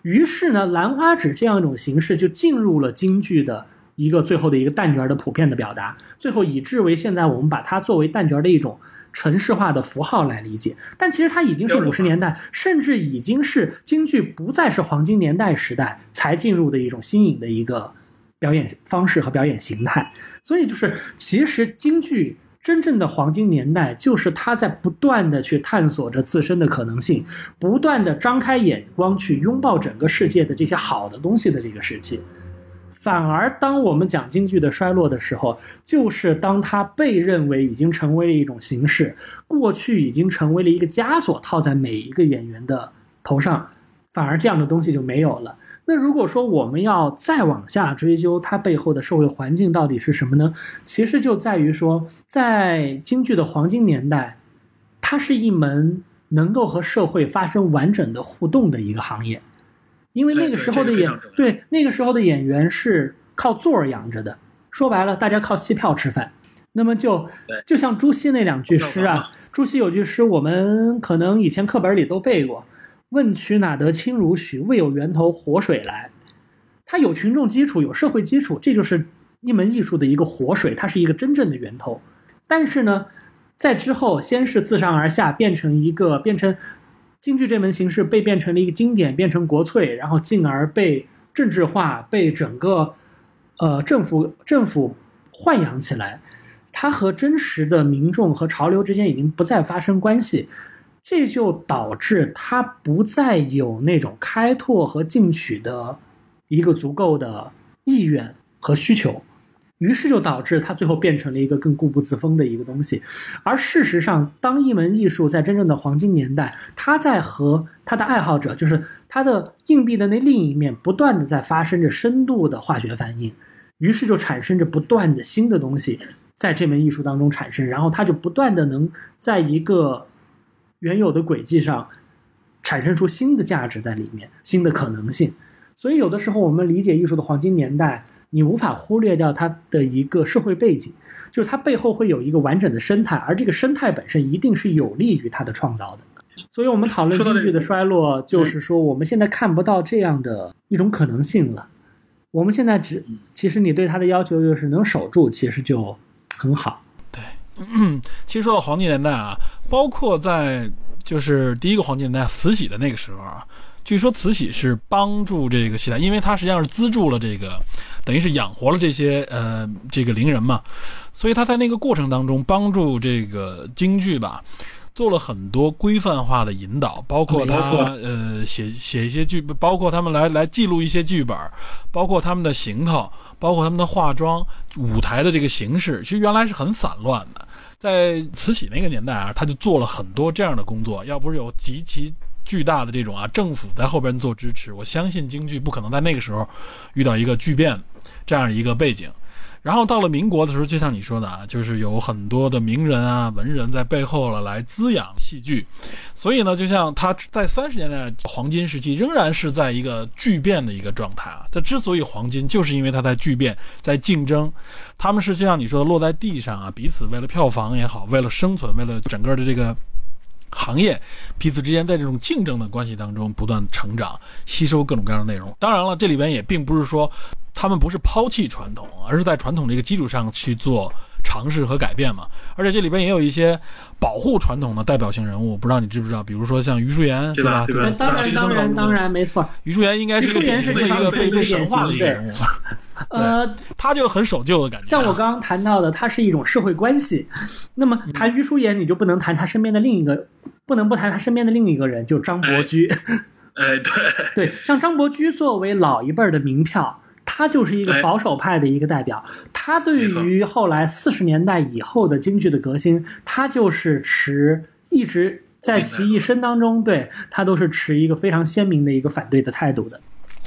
于是呢，兰花指这样一种形式就进入了京剧的一个最后的一个旦角的普遍的表达，最后以至为现在我们把它作为旦角的一种城市化的符号来理解。但其实它已经是五十年代，甚至已经是京剧不再是黄金年代时代才进入的一种新颖的一个表演方式和表演形态。所以就是其实京剧。真正的黄金年代，就是他在不断的去探索着自身的可能性，不断的张开眼光去拥抱整个世界的这些好的东西的这个时期。反而当我们讲京剧的衰落的时候，就是当它被认为已经成为了一种形式，过去已经成为了一个枷锁，套在每一个演员的头上，反而这样的东西就没有了。那如果说我们要再往下追究它背后的社会环境到底是什么呢？其实就在于说，在京剧的黄金年代，它是一门能够和社会发生完整的互动的一个行业，因为那个时候的演对那个时候的演员是靠座儿养着的，说白了，大家靠戏票吃饭。那么就就像朱熹那两句诗啊，朱熹有句诗，我们可能以前课本里都背过。问渠哪得清如许？未有源头活水来。它有群众基础，有社会基础，这就是一门艺术的一个活水，它是一个真正的源头。但是呢，在之后，先是自上而下变成一个，变成京剧这门形式被变成了一个经典，变成国粹，然后进而被政治化，被整个呃政府政府豢养起来。它和真实的民众和潮流之间已经不再发生关系。这就导致他不再有那种开拓和进取的一个足够的意愿和需求，于是就导致他最后变成了一个更固步自封的一个东西。而事实上，当一门艺术在真正的黄金年代，它在和它的爱好者，就是它的硬币的那另一面，不断的在发生着深度的化学反应，于是就产生着不断的新的东西在这门艺术当中产生，然后它就不断的能在一个。原有的轨迹上，产生出新的价值在里面，新的可能性。所以有的时候我们理解艺术的黄金年代，你无法忽略掉它的一个社会背景，就是它背后会有一个完整的生态，而这个生态本身一定是有利于它的创造的。所以我们讨论京剧的衰落，就是说我们现在看不到这样的一种可能性了。我们现在只，其实你对它的要求就是能守住，其实就很好。嗯，[clears throat] 其实说到黄金年代啊，包括在就是第一个黄金年代慈禧的那个时候啊，据说慈禧是帮助这个戏台，因为他实际上是资助了这个，等于是养活了这些呃这个伶人嘛，所以他在那个过程当中帮助这个京剧吧。做了很多规范化的引导，包括他呃写写一些剧，包括他们来来记录一些剧本，包括他们的行头，包括他们的化妆、舞台的这个形式，其实原来是很散乱的。在慈禧那个年代啊，他就做了很多这样的工作。要不是有极其巨大的这种啊政府在后边做支持，我相信京剧不可能在那个时候遇到一个巨变这样一个背景。然后到了民国的时候，就像你说的啊，就是有很多的名人啊、文人在背后了来滋养戏剧，所以呢，就像他在三十年代黄金时期，仍然是在一个巨变的一个状态啊。它之所以黄金，就是因为它在巨变，在竞争，他们是就像你说的落在地上啊，彼此为了票房也好，为了生存，为了整个的这个行业，彼此之间在这种竞争的关系当中不断成长，吸收各种各样的内容。当然了，这里边也并不是说。他们不是抛弃传统，而是在传统这个基础上去做尝试和改变嘛。而且这里边也有一些保护传统的代表性人物，不知道你知不知道？比如说像余淑妍，对吧对？当然，当然，当然，没错。余淑妍应该是一个典型的一个被被神化的一个人物。呃，[laughs] 他就很守旧的感觉。像我刚刚谈到的，它是一种社会关系。那么谈余淑妍，你就不能谈他身边的另一个，不能不谈他身边的另一个人，就张伯驹。哎，对 [laughs] 对，像张伯驹作为老一辈的名票。他就是一个保守派的一个代表，他对于后来四十年代以后的京剧的革新，他就是持一直在其一生当中，对他都是持一个非常鲜明的一个反对的态度的。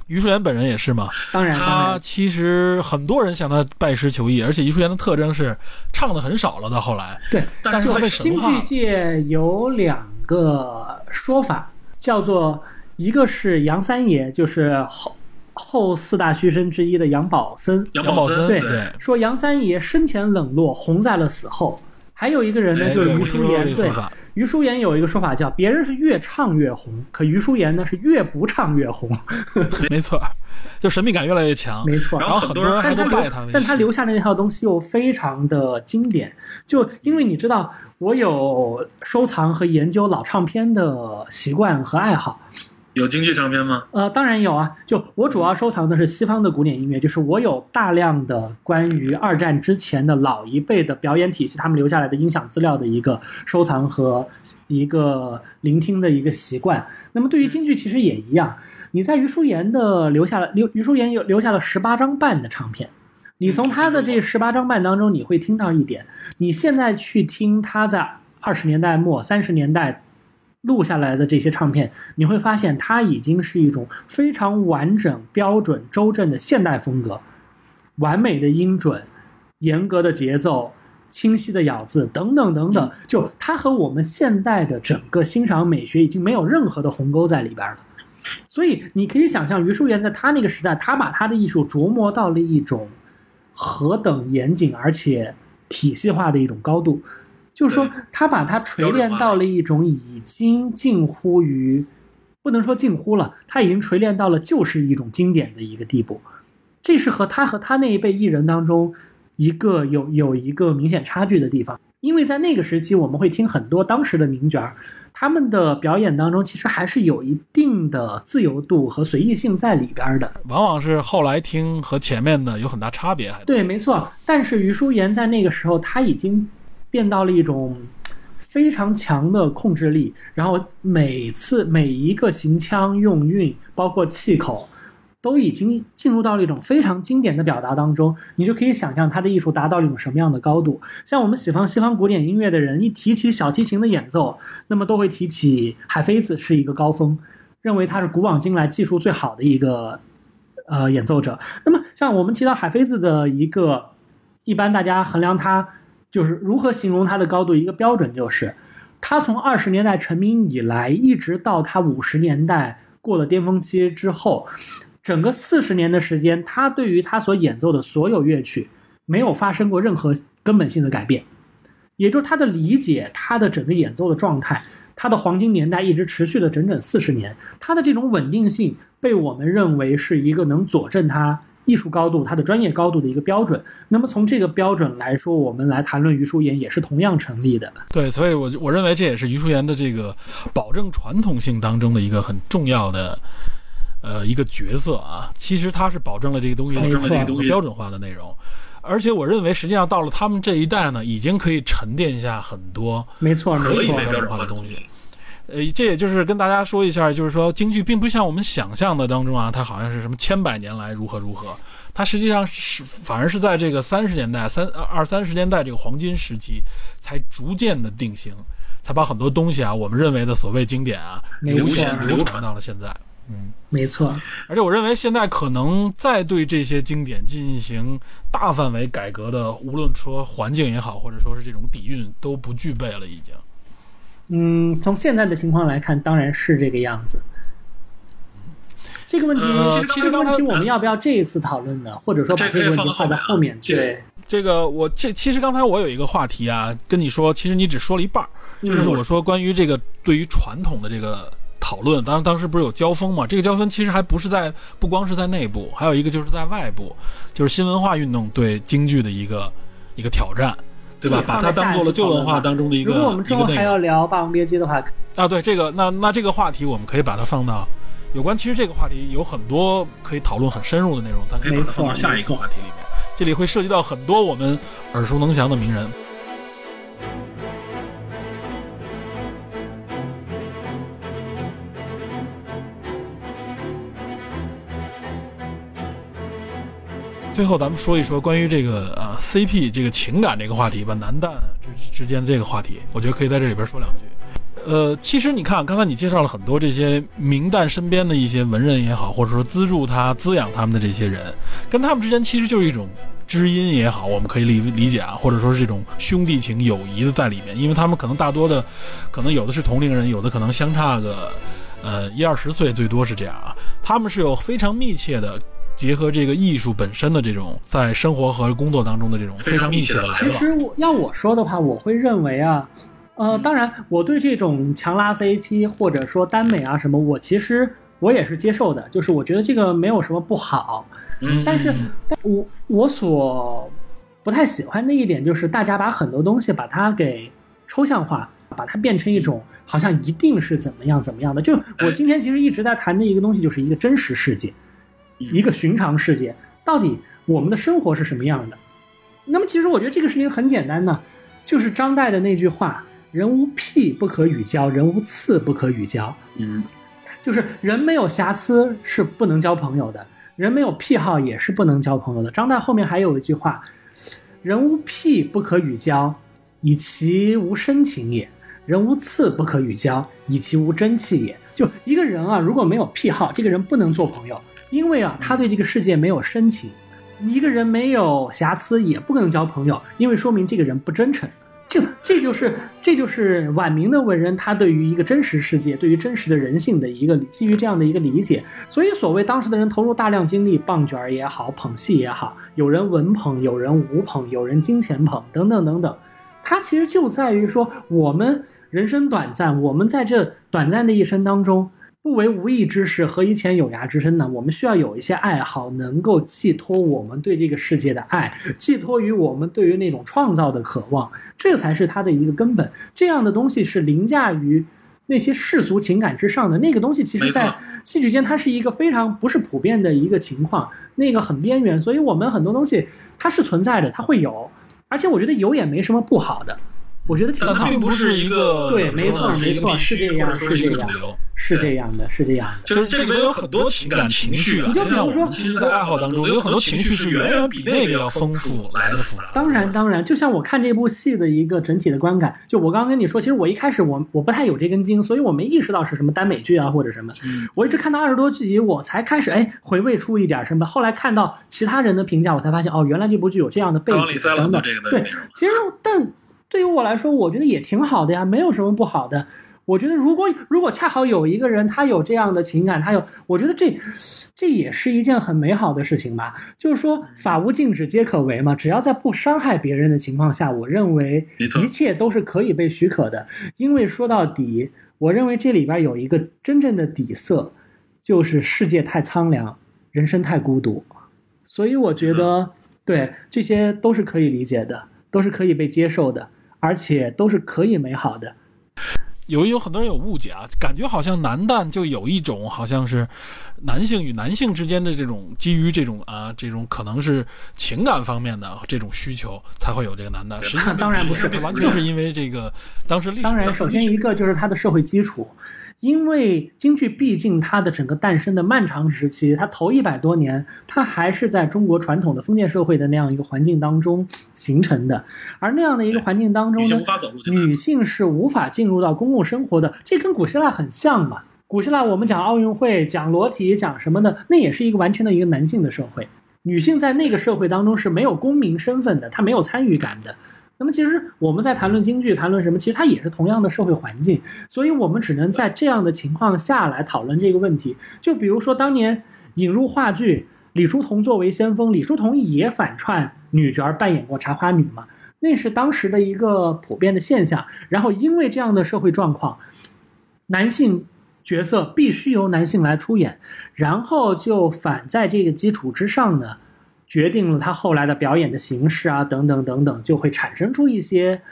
余淑妍本人也是嘛？当然，他其实很多人向他拜师求艺，而且余淑妍的特征是唱的很少了。到后来，对，但是京剧界有两个说法，叫做一个是杨三爷，就是后。后四大须生之一的杨宝森，杨宝森对说杨三爷生前冷落，红在了死后。还有一个人呢，就是余淑妍。对，余淑妍有一个说法叫别人是越唱越红，可余淑妍呢是越不唱越红。[laughs] 没错，就神秘感越来越强。没错，然后很多人还都拜他。但他留下的那套东西又非常的经典，就因为你知道，我有收藏和研究老唱片的习惯和爱好。有京剧唱片吗？呃，当然有啊。就我主要收藏的是西方的古典音乐，就是我有大量的关于二战之前的老一辈的表演体系，他们留下来的音响资料的一个收藏和一个聆听的一个习惯。那么对于京剧其实也一样，你在余淑妍的留下了留余淑妍有留下了十八张半的唱片，你从他的这十八张半当中，你会听到一点，你现在去听他在二十年代末三十年代。录下来的这些唱片，你会发现它已经是一种非常完整、标准、周正的现代风格，完美的音准、严格的节奏、清晰的咬字等等等等。就它和我们现代的整个欣赏美学已经没有任何的鸿沟在里边了。所以你可以想象，余淑妍在他那个时代，他把他的艺术琢磨到了一种何等严谨而且体系化的一种高度。就是说，他把它锤炼到了一种已经近乎于，不能说近乎了，他已经锤炼到了就是一种经典的一个地步。这是和他和他那一辈艺人当中一个有有一个明显差距的地方。因为在那个时期，我们会听很多当时的名角儿，他们的表演当中其实还是有一定的自由度和随意性在里边的。往往是后来听和前面的有很大差别，还对，没错。但是于淑妍在那个时候，他已经。变到了一种非常强的控制力，然后每次每一个行腔用韵，包括气口，都已经进入到了一种非常经典的表达当中。你就可以想象他的艺术达到了一种什么样的高度。像我们喜欢西方古典音乐的人，一提起小提琴的演奏，那么都会提起海菲子是一个高峰，认为他是古往今来技术最好的一个呃演奏者。那么像我们提到海菲子的一个，一般大家衡量他。就是如何形容他的高度？一个标准就是，他从二十年代成名以来，一直到他五十年代过了巅峰期之后，整个四十年的时间，他对于他所演奏的所有乐曲，没有发生过任何根本性的改变。也就是他的理解，他的整个演奏的状态，他的黄金年代一直持续了整整四十年，他的这种稳定性被我们认为是一个能佐证他。艺术高度，它的专业高度的一个标准。那么从这个标准来说，我们来谈论余淑妍也是同样成立的。对，所以，我我认为这也是余淑妍的这个保证传统性当中的一个很重要的呃一个角色啊。其实他是保证了这个东西保证了这个东西标准化的内容，而且我认为实际上到了他们这一代呢，已经可以沉淀下很多没错可以标准化的东西。呃，这也就是跟大家说一下，就是说京剧并不像我们想象的当中啊，它好像是什么千百年来如何如何，它实际上是反而是在这个三十年代、三二三十年代这个黄金时期才逐渐的定型，才把很多东西啊，我们认为的所谓经典啊，流传流传到了现在。嗯，没错。而且我认为现在可能再对这些经典进行大范围改革的，无论说环境也好，或者说是这种底蕴都不具备了，已经。嗯，从现在的情况来看，当然是这个样子。这个问题，其实问题我们要不要这一次讨论呢？或者说把这个问题放在后面？对，这个我这其实刚才我有一个话题啊，跟你说，其实你只说了一半，就是我说关于这个对于传统的这个讨论，当当时不是有交锋嘛？这个交锋其实还不是在，不光是在内部，还有一个就是在外部，就是新文化运动对京剧的一个一个挑战。对吧？把它当做了旧文化当中的一个。如果我们之后还要聊《霸王别姬》的话，啊，对这个，那那这个话题我们可以把它放到有关。其实这个话题有很多可以讨论很深入的内容，咱可以把它放到下一个话题里面。这里会涉及到很多我们耳熟能详的名人。最后，咱们说一说关于这个呃 CP 这个情感这个话题吧，男旦之之间这个话题，我觉得可以在这里边说两句。呃，其实你看，刚才你介绍了很多这些名旦身边的一些文人也好，或者说资助他、滋养他们的这些人，跟他们之间其实就是一种知音也好，我们可以理理解啊，或者说是这种兄弟情、友谊的在里面，因为他们可能大多的，可能有的是同龄人，有的可能相差个呃一二十岁，最多是这样啊，他们是有非常密切的。结合这个艺术本身的这种在生活和工作当中的这种非常密切的来往。其实要我说的话，我会认为啊，呃，当然我对这种强拉 CP 或者说耽美啊什么，我其实我也是接受的，就是我觉得这个没有什么不好。嗯。但是，但我我所不太喜欢的一点就是大家把很多东西把它给抽象化，把它变成一种好像一定是怎么样怎么样的。就我今天其实一直在谈的一个东西，就是一个真实世界，一个寻常世界，到底我们的生活是什么样的？那么其实我觉得这个事情很简单呢，就是张岱的那句话：“人无癖不可与交，人无次不可与交。”嗯，就是人没有瑕疵是不能交朋友的，人没有癖好也是不能交朋友的。张岱后面还有一句话：“人无癖不可与交，以其无深情也；人无次不可与交，以其无真气也。”就一个人啊，如果没有癖好，这个人不能做朋友，因为啊，他对这个世界没有深情。一个人没有瑕疵也不可能交朋友，因为说明这个人不真诚。这这就是这就是晚明的文人他对于一个真实世界、对于真实的人性的一个基于这样的一个理解。所以所谓当时的人投入大量精力棒卷儿也好，捧戏也好，有人文捧，有人武捧，有人金钱捧，等等等等。他其实就在于说，我们人生短暂，我们在这短暂的一生当中。不为无益之事，何以遣有涯之身呢？我们需要有一些爱好，能够寄托我们对这个世界的爱，寄托于我们对于那种创造的渴望，这才是它的一个根本。这样的东西是凌驾于那些世俗情感之上的。那个东西，其实在戏剧间它是一个非常不是普遍的一个情况，那个很边缘。所以我们很多东西它是存在的，它会有，而且我觉得有也没什么不好的。我觉得挺好，并不是一个对，没错，没错，是这样，是这样，是这样的，是这样的。就是这里面有很多情感情绪啊，就比如说，其实，在爱好当中，有很多情绪是远远比那个要丰富来的复杂。当然，当然，就像我看这部戏的一个整体的观感，就我刚刚跟你说，其实我一开始我我不太有这根筋，所以我没意识到是什么耽美剧啊或者什么。我一直看到二十多集，我才开始哎回味出一点什么。后来看到其他人的评价，我才发现哦，原来这部剧有这样的背景等等。对，其实但。对于我来说，我觉得也挺好的呀，没有什么不好的。我觉得如果如果恰好有一个人他有这样的情感，他有，我觉得这这也是一件很美好的事情吧。就是说，法无禁止皆可为嘛，只要在不伤害别人的情况下，我认为一切都是可以被许可的。因为说到底，我认为这里边有一个真正的底色，就是世界太苍凉，人生太孤独。所以我觉得，对这些都是可以理解的，都是可以被接受的。而且都是可以美好的。有有很多人有误解啊，感觉好像男旦就有一种好像是男性与男性之间的这种基于这种啊这种可能是情感方面的这种需求才会有这个男的。实际上当然不是，完全是因为这个当时历史。当然，首先一个就是它的社会基础。因为京剧毕竟它的整个诞生的漫长时期，它头一百多年，它还是在中国传统的封建社会的那样一个环境当中形成的，而那样的一个环境当中呢，女性是无法进入到公共生活的。这跟古希腊很像嘛？古希腊我们讲奥运会、讲裸体、讲什么的，那也是一个完全的一个男性的社会，女性在那个社会当中是没有公民身份的，她没有参与感的。那么其实我们在谈论京剧，谈论什么？其实它也是同样的社会环境，所以我们只能在这样的情况下来讨论这个问题。就比如说当年引入话剧，李叔同作为先锋，李叔同也反串女角扮演过茶花女嘛，那是当时的一个普遍的现象。然后因为这样的社会状况，男性角色必须由男性来出演，然后就反在这个基础之上呢。决定了他后来的表演的形式啊，等等等等，就会产生出一些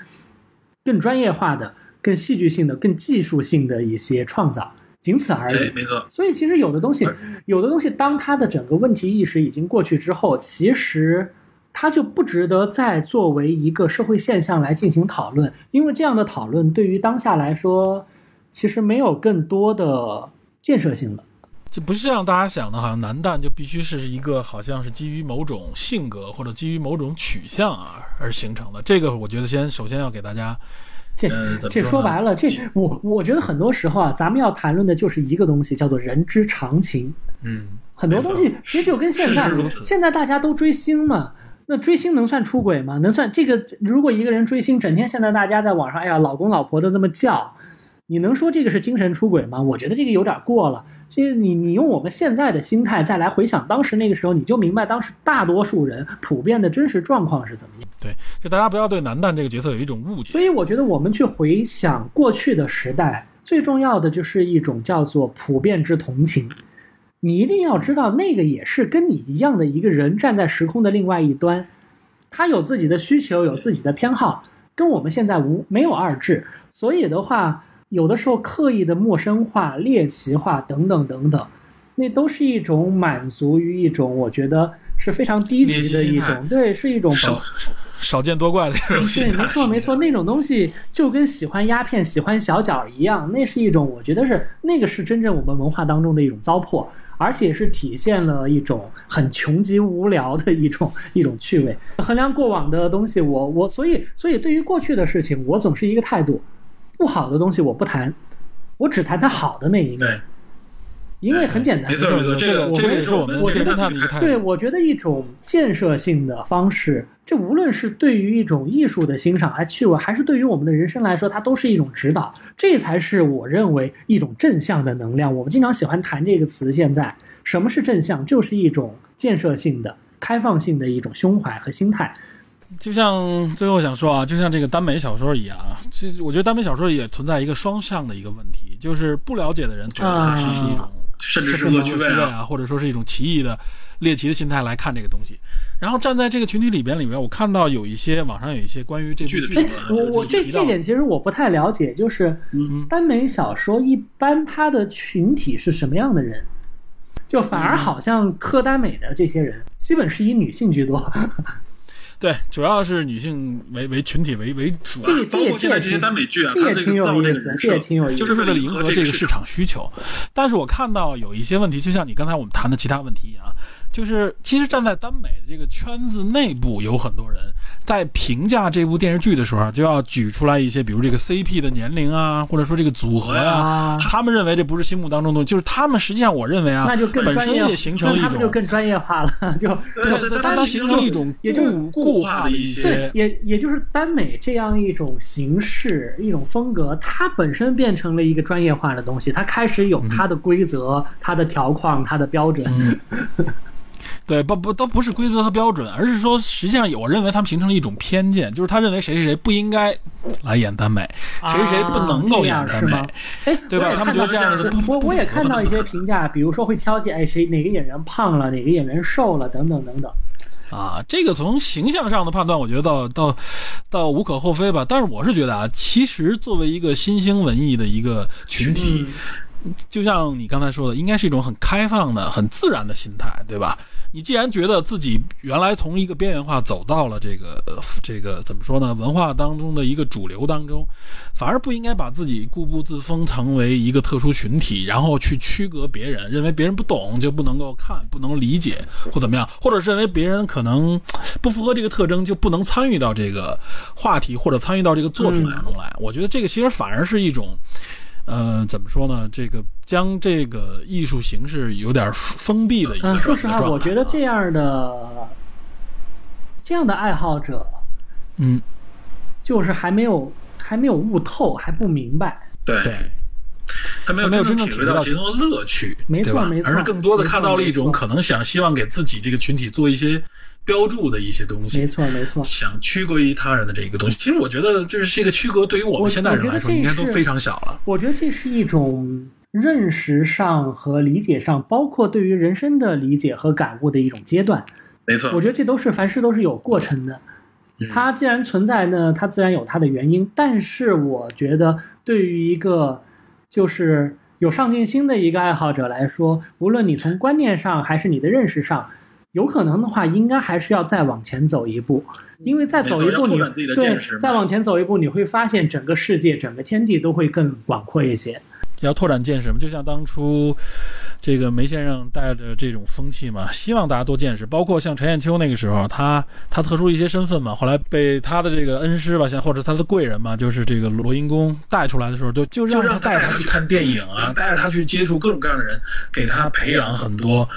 更专业化的、更戏剧性的、更技术性的一些创造，仅此而已。没错。所以其实有的东西，有的东西，当他的整个问题意识已经过去之后，其实它就不值得再作为一个社会现象来进行讨论，因为这样的讨论对于当下来说，其实没有更多的建设性的。就不是像大家想的，好像男旦就必须是一个好像是基于某种性格或者基于某种取向啊而形成的。这个我觉得先首先要给大家，这这说白了，这我我觉得很多时候啊，咱们要谈论的就是一个东西，叫做人之常情。嗯，很多东西其实就跟现在，现在大家都追星嘛，那追星能算出轨吗？能算这个？如果一个人追星，整天现在大家在网上，哎呀，老公老婆的这么叫。你能说这个是精神出轨吗？我觉得这个有点过了。其实你你用我们现在的心态再来回想当时那个时候，你就明白当时大多数人普遍的真实状况是怎么样。对，就大家不要对男旦这个角色有一种误解。所以我觉得我们去回想过去的时代，最重要的就是一种叫做普遍之同情。你一定要知道，那个也是跟你一样的一个人，站在时空的另外一端，他有自己的需求，有自己的偏好。跟我们现在无没有二致。所以的话，有的时候刻意的陌生化、猎奇化等等等等，那都是一种满足于一种我觉得是非常低级的一种，对，是一种少少见多怪的一种心对，没错没错，那种东西就跟喜欢鸦片、喜欢小脚一样，那是一种我觉得是那个是真正我们文化当中的一种糟粕，而且是体现了一种很穷极无聊的一种一种趣味。衡量过往的东西，我我所以所以对于过去的事情，我总是一个态度，不好的东西我不谈，我只谈它好的那一面，，因为很简单没，错没错，这个这个也是我们们侦侦探的一个态度。对，我觉得一种建设性的方式，这无论是对于一种艺术的欣赏还趣味，还是对于我们的人生来说，它都是一种指导。这才是我认为一种正向的能量。我们经常喜欢谈这个词，现在什么是正向？就是一种建设性的、开放性的一种胸怀和心态。就像最后想说啊，就像这个耽美小说一样啊，其实我觉得耽美小说也存在一个双向的一个问题，就是不了解的人觉得它是是一种甚至是恶恶趣味啊。啊，或者说是一种奇异的猎奇的心态来看这个东西。然后站在这个群体里边里面，我看到有一些网上有一些关于这部剧剧的评哎，我我这这点其实我不太了解，就是嗯耽美小说一般它的群体是什么样的人？就反嗯而好像柯耽美的这些人，基本是以女性居多。对，主要是女性为为群体为为主啊。包括现在这些耽美剧啊，它这这也挺有个造这个意思这也人设，挺有意思就是为了迎合这个市市场需求，但是我看到有一些问题，就像你刚才我们谈的其他问题一样，就是其实站在耽美的这个圈子内部，有很多人在评价这部电视剧的时候啊，就要举出来一些，比如这个 CP 的年龄啊，或者说这个组合呀、啊。他们认为这不是心目当中的，就是他们实际上我认为啊，那就更本身专业，也形成了他们就更专业化了，[laughs] 就对，对它它形成了一种也就是固固化化的一些也也就是耽美这样一种形式、一种风格，它本身变成了一个专业化的东西，它开始有它的规则、它的条框、它的标准。嗯，[laughs] 对，不不都不是规则和标准，而是说，实际上我认为他们形成了一种偏见，就是他认为谁谁谁不应该来演耽美，谁谁谁不能够演耽美对吧他们觉得这样看到是不我我也看到一些评价，比如说会挑剔，哎，谁哪个演员胖了，哪个演员瘦了，等等等等。啊，这个从形象上的判断，我觉得倒倒倒无可厚非吧。但是我是觉得啊，其实作为一个新兴文艺的一个群体，就像你刚才说的，应该是一种很开放的、很自然的心态，对吧？你既然觉得自己原来从一个边缘化走到了这个呃这个怎么说呢，文化当中的一个主流当中，反而不应该把自己固步自封成为一个特殊群体，然后去区隔别人，认为别人不懂就不能够看、不能理解或怎么样，或者是认为别人可能不符合这个特征就不能参与到这个话题或者参与到这个作品当中来。我觉得这个其实反而是一种。呃，怎么说呢？这个将这个艺术形式有点封闭的一个嗯，说实话，我觉得啊这样的这样的爱好者，嗯，就是还没有还没有悟透，还不明白。对对，还没有没有真正体会到其中的乐趣，没错而是更多的看到了一种可能想希望给自己这个群体做一些标注的一些东西，没错，没错。想区隔于他人的这一个东西。其实我觉得，就是这个区隔对于我我们现代人来说，应该都非常小了。我觉得这是一种认识上和理解上，包括对于人生的理解和感悟的一种阶段。没错。我觉得这都是凡事都是有过程的。嗯它既然存在呢，它自然有它的原因。但是我觉得，对于一个就是有上进心的一个爱好者来说，无论你从观念上还是你的认识上，有可能的话，应该还是要再往前走一步。因为再走一步你，对再往前走一步，你会发现整个世界、整个天地都会更广阔一些。要拓展见识嘛，就像当初这个梅先生带着这种风气嘛，希望大家多见识。包括像陈彦秋那个时候，他他特殊一些身份嘛，后来被他的这个恩师吧，像或者他的贵人嘛，就是这个罗英公带出来的时候，就就让他带着他去看电影啊，[laughs] 带着他去接触各种各样的人，给他培养很多。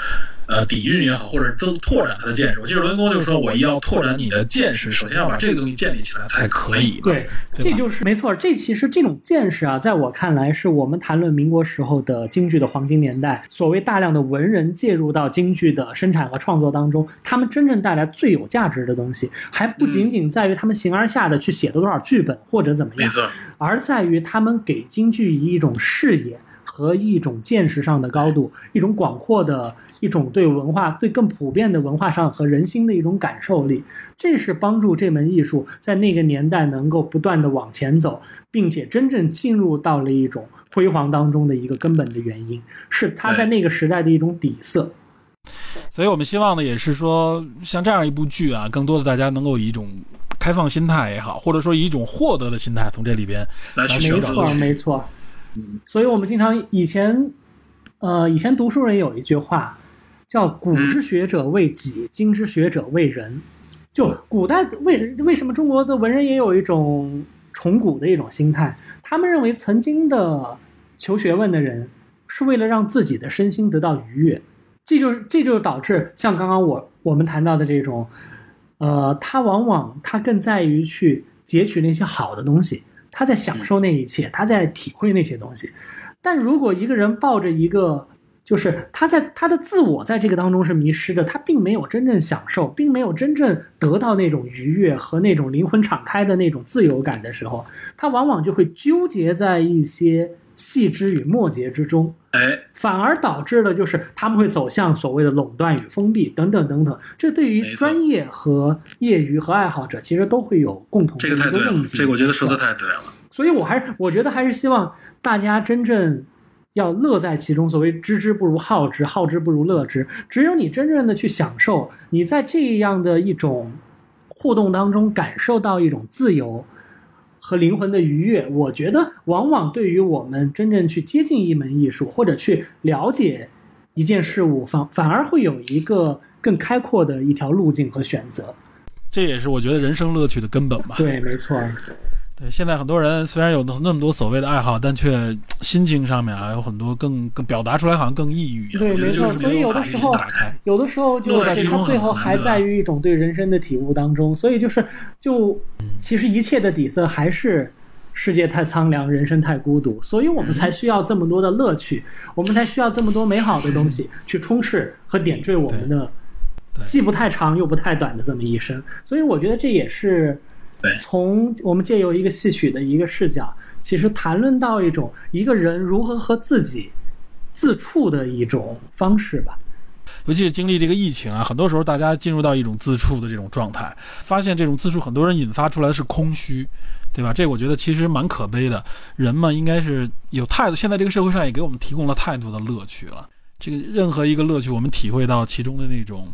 呃，底蕴也好，或者增拓展他的见识。我记得罗英公就说：“我要拓展你的见识，首先要把这个东西建立起来才可以。”对，对这就是没错。这其实这种见识啊，在我看来，是我们谈论民国时候的京剧的黄金年代，所谓大量的文人介入到京剧的生产和创作当中，他们真正带来最有价值的东西，还不仅仅在于他们形而下的去写了多少剧本或者怎么样，没错，而在于他们给京剧以一种视野和一种见识上的高度，一种广阔的一种对文化、对更普遍的文化上和人心的一种感受力，这是帮助这门艺术在那个年代能够不断的往前走，并且真正进入到了一种辉煌当中的一个根本的原因，是它在那个时代的一种底色。所以我们希望呢，也是说，像这样一部剧啊，更多的大家能够以一种开放心态也好，或者说以一种获得的心态，从这里边来寻找没错，没错。所以我们经常以前，呃，以前读书人有一句话，叫“古之学者为己，今之学者为人”。就古代为为什么中国的文人也有一种崇古的一种心态？他们认为曾经的求学问的人是为了让自己的身心得到愉悦，这就是这就导致像刚刚我我们谈到的这种，呃，他往往他更在于去截取那些好的东西，他在享受那一切，他在体会那些东西。但如果一个人抱着一个，就是他在他的自我在这个当中是迷失的，他并没有真正享受，并没有真正得到那种愉悦和那种灵魂敞开的那种自由感的时候，他往往就会纠结在一些细枝与末节之中。哎，反而导致了就是他们会走向所谓的垄断与封闭等等等等，这对于专业和业余和爱好者其实都会有共同的这个太对了一个问，题。这个我觉得说的太对了。所以我还是我觉得还是希望大家真正要乐在其中。所谓知之不如好之，好之不如乐之。只有你真正的去享受，你在这样的一种互动当中感受到一种自由和灵魂的愉悦，我觉得往往对于我们真正去接近一门艺术或者去了解一件事物，反反而会有一个更开阔的一条路径和选择。这也是我觉得人生乐趣的根本吧。对，没错。对，现在很多人虽然有那么多所谓的爱好，但却心境上面啊有很多更更表达出来好像更抑郁啊。对没错所以有的时候。有的时候就乐在其中是他最后还在于一种对人生的体悟当中，所以就是就其实一切的底色还是世界太苍凉，人生太孤独，所以我们才需要这么多的乐趣，我们才需要这么多美好的东西去充斥和点缀我们的对既不太长又不太短的这么一生。所以我觉得这也是对从我们借由一个戏曲的一个视角，其实谈论到一种一个人如何和自己自处的一种方式吧。尤其是经历这个疫情啊，很多时候大家进入到一种自处的这种状态，发现这种自处，很多人引发出来的是空虚，对吧？这我觉得其实蛮可悲的。人嘛，应该是有太多，现在这个社会上也给我们提供了太多的乐趣了。这个任何一个乐趣，我们体会到其中的那种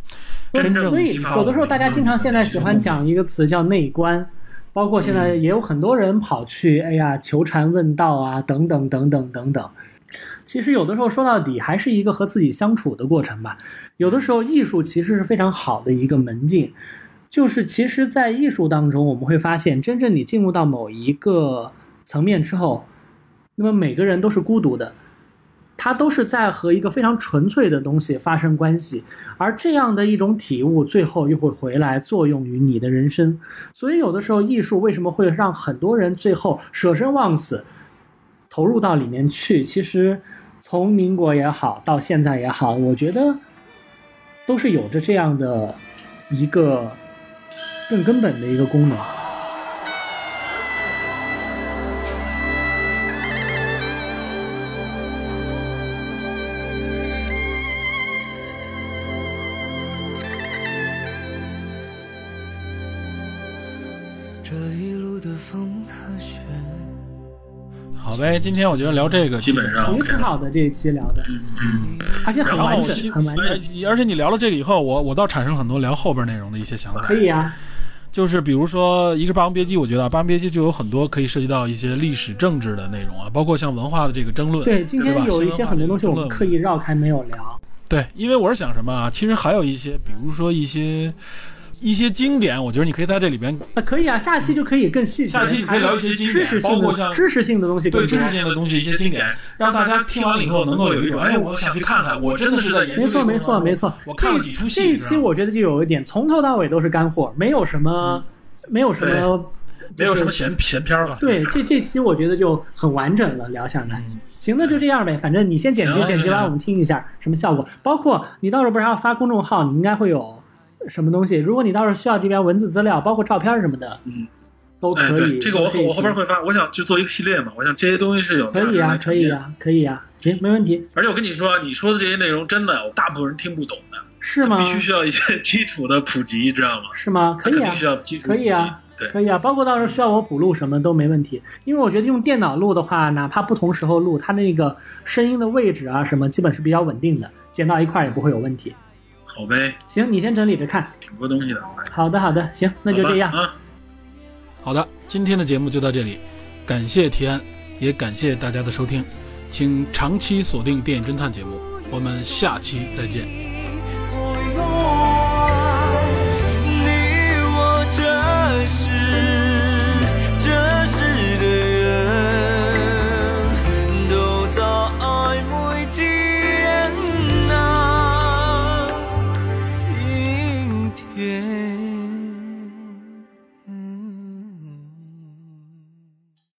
真正所以有的时候大家经常现在喜欢讲一个词叫内观，包括现在也有很多人跑去哎呀求禅问道啊等等等等等等。其实有的时候说到底还是一个和自己相处的过程吧。有的时候艺术其实是非常好的一个门径，就是其实，在艺术当中我们会发现，真正你进入到某一个层面之后，那么每个人都是孤独的。它都是在和一个非常纯粹的东西发生关系，而这样的一种体悟，最后又会回来作用于你的人生。所以，有的时候艺术为什么会让很多人最后舍生忘死，投入到里面去？其实，从民国也好，到现在也好，我觉得都是有着这样的一个更根本的一个功能。呗。今天我觉得聊这个基本上挺好的这一期聊的，嗯，而且很完整，很完整。呃而且你聊了这个以后，我我倒产生很多聊后边内容的一些想法。可以啊，就是比如说一个《霸王别姬》，我觉得啊《霸王别姬》就有很多可以涉及到一些历史政治的内容啊，包括像文化的这个争论。对，今天吧有一些很多东西我们刻以意绕开没有聊。对，因为我是想什么啊？其实还有一些，比如说一些一些经典，我觉得你可以在这里边啊，可以啊，下期就可以更细节，下期可以聊一些经典知识性包括像的知识性的东西。对知识性的东西一些经典，让大家听完了以后能够有一种哎，我想去看看，我真的是在研究没错，没错，没错。我看了几出戏。这一期我觉得就有一点，从头到尾都是干货，没有什么，没有什么，没有什么闲闲篇儿了。对，这这期我觉得就很完整了，聊下来。嗯行，那就这样呗，反正你先剪辑，剪辑完我们听一下什么效果。包括你到时候不是还要发公众号，你应该会有什么东西。如果你到时候需要这边文字资料，包括照片什么的，嗯，哎，都可以。对，这个我我后边会发，我想去做一个系列嘛，我想这些东西是有可以啊。可以啊，可以啊，行，没问题。而且我跟你说，你说的这些内容真的有大部分人听不懂的，是吗？必须需要一些基础的普及，知道吗？是吗？可以啊需要基础可以啊。对，可以啊，包括到时候需要我补录什么都没问题，因为我觉得用电脑录的话，哪怕不同时候录，它那个声音的位置啊什么，基本是比较稳定的，剪到一块儿也不会有问题。好呗，行，你先整理着看。挺多东西的。好的，好的，行，那就这样。好的，今天的节目就到这里，感谢提安，也感谢大家的收听，请长期锁定电影侦探节目，我们下期再见。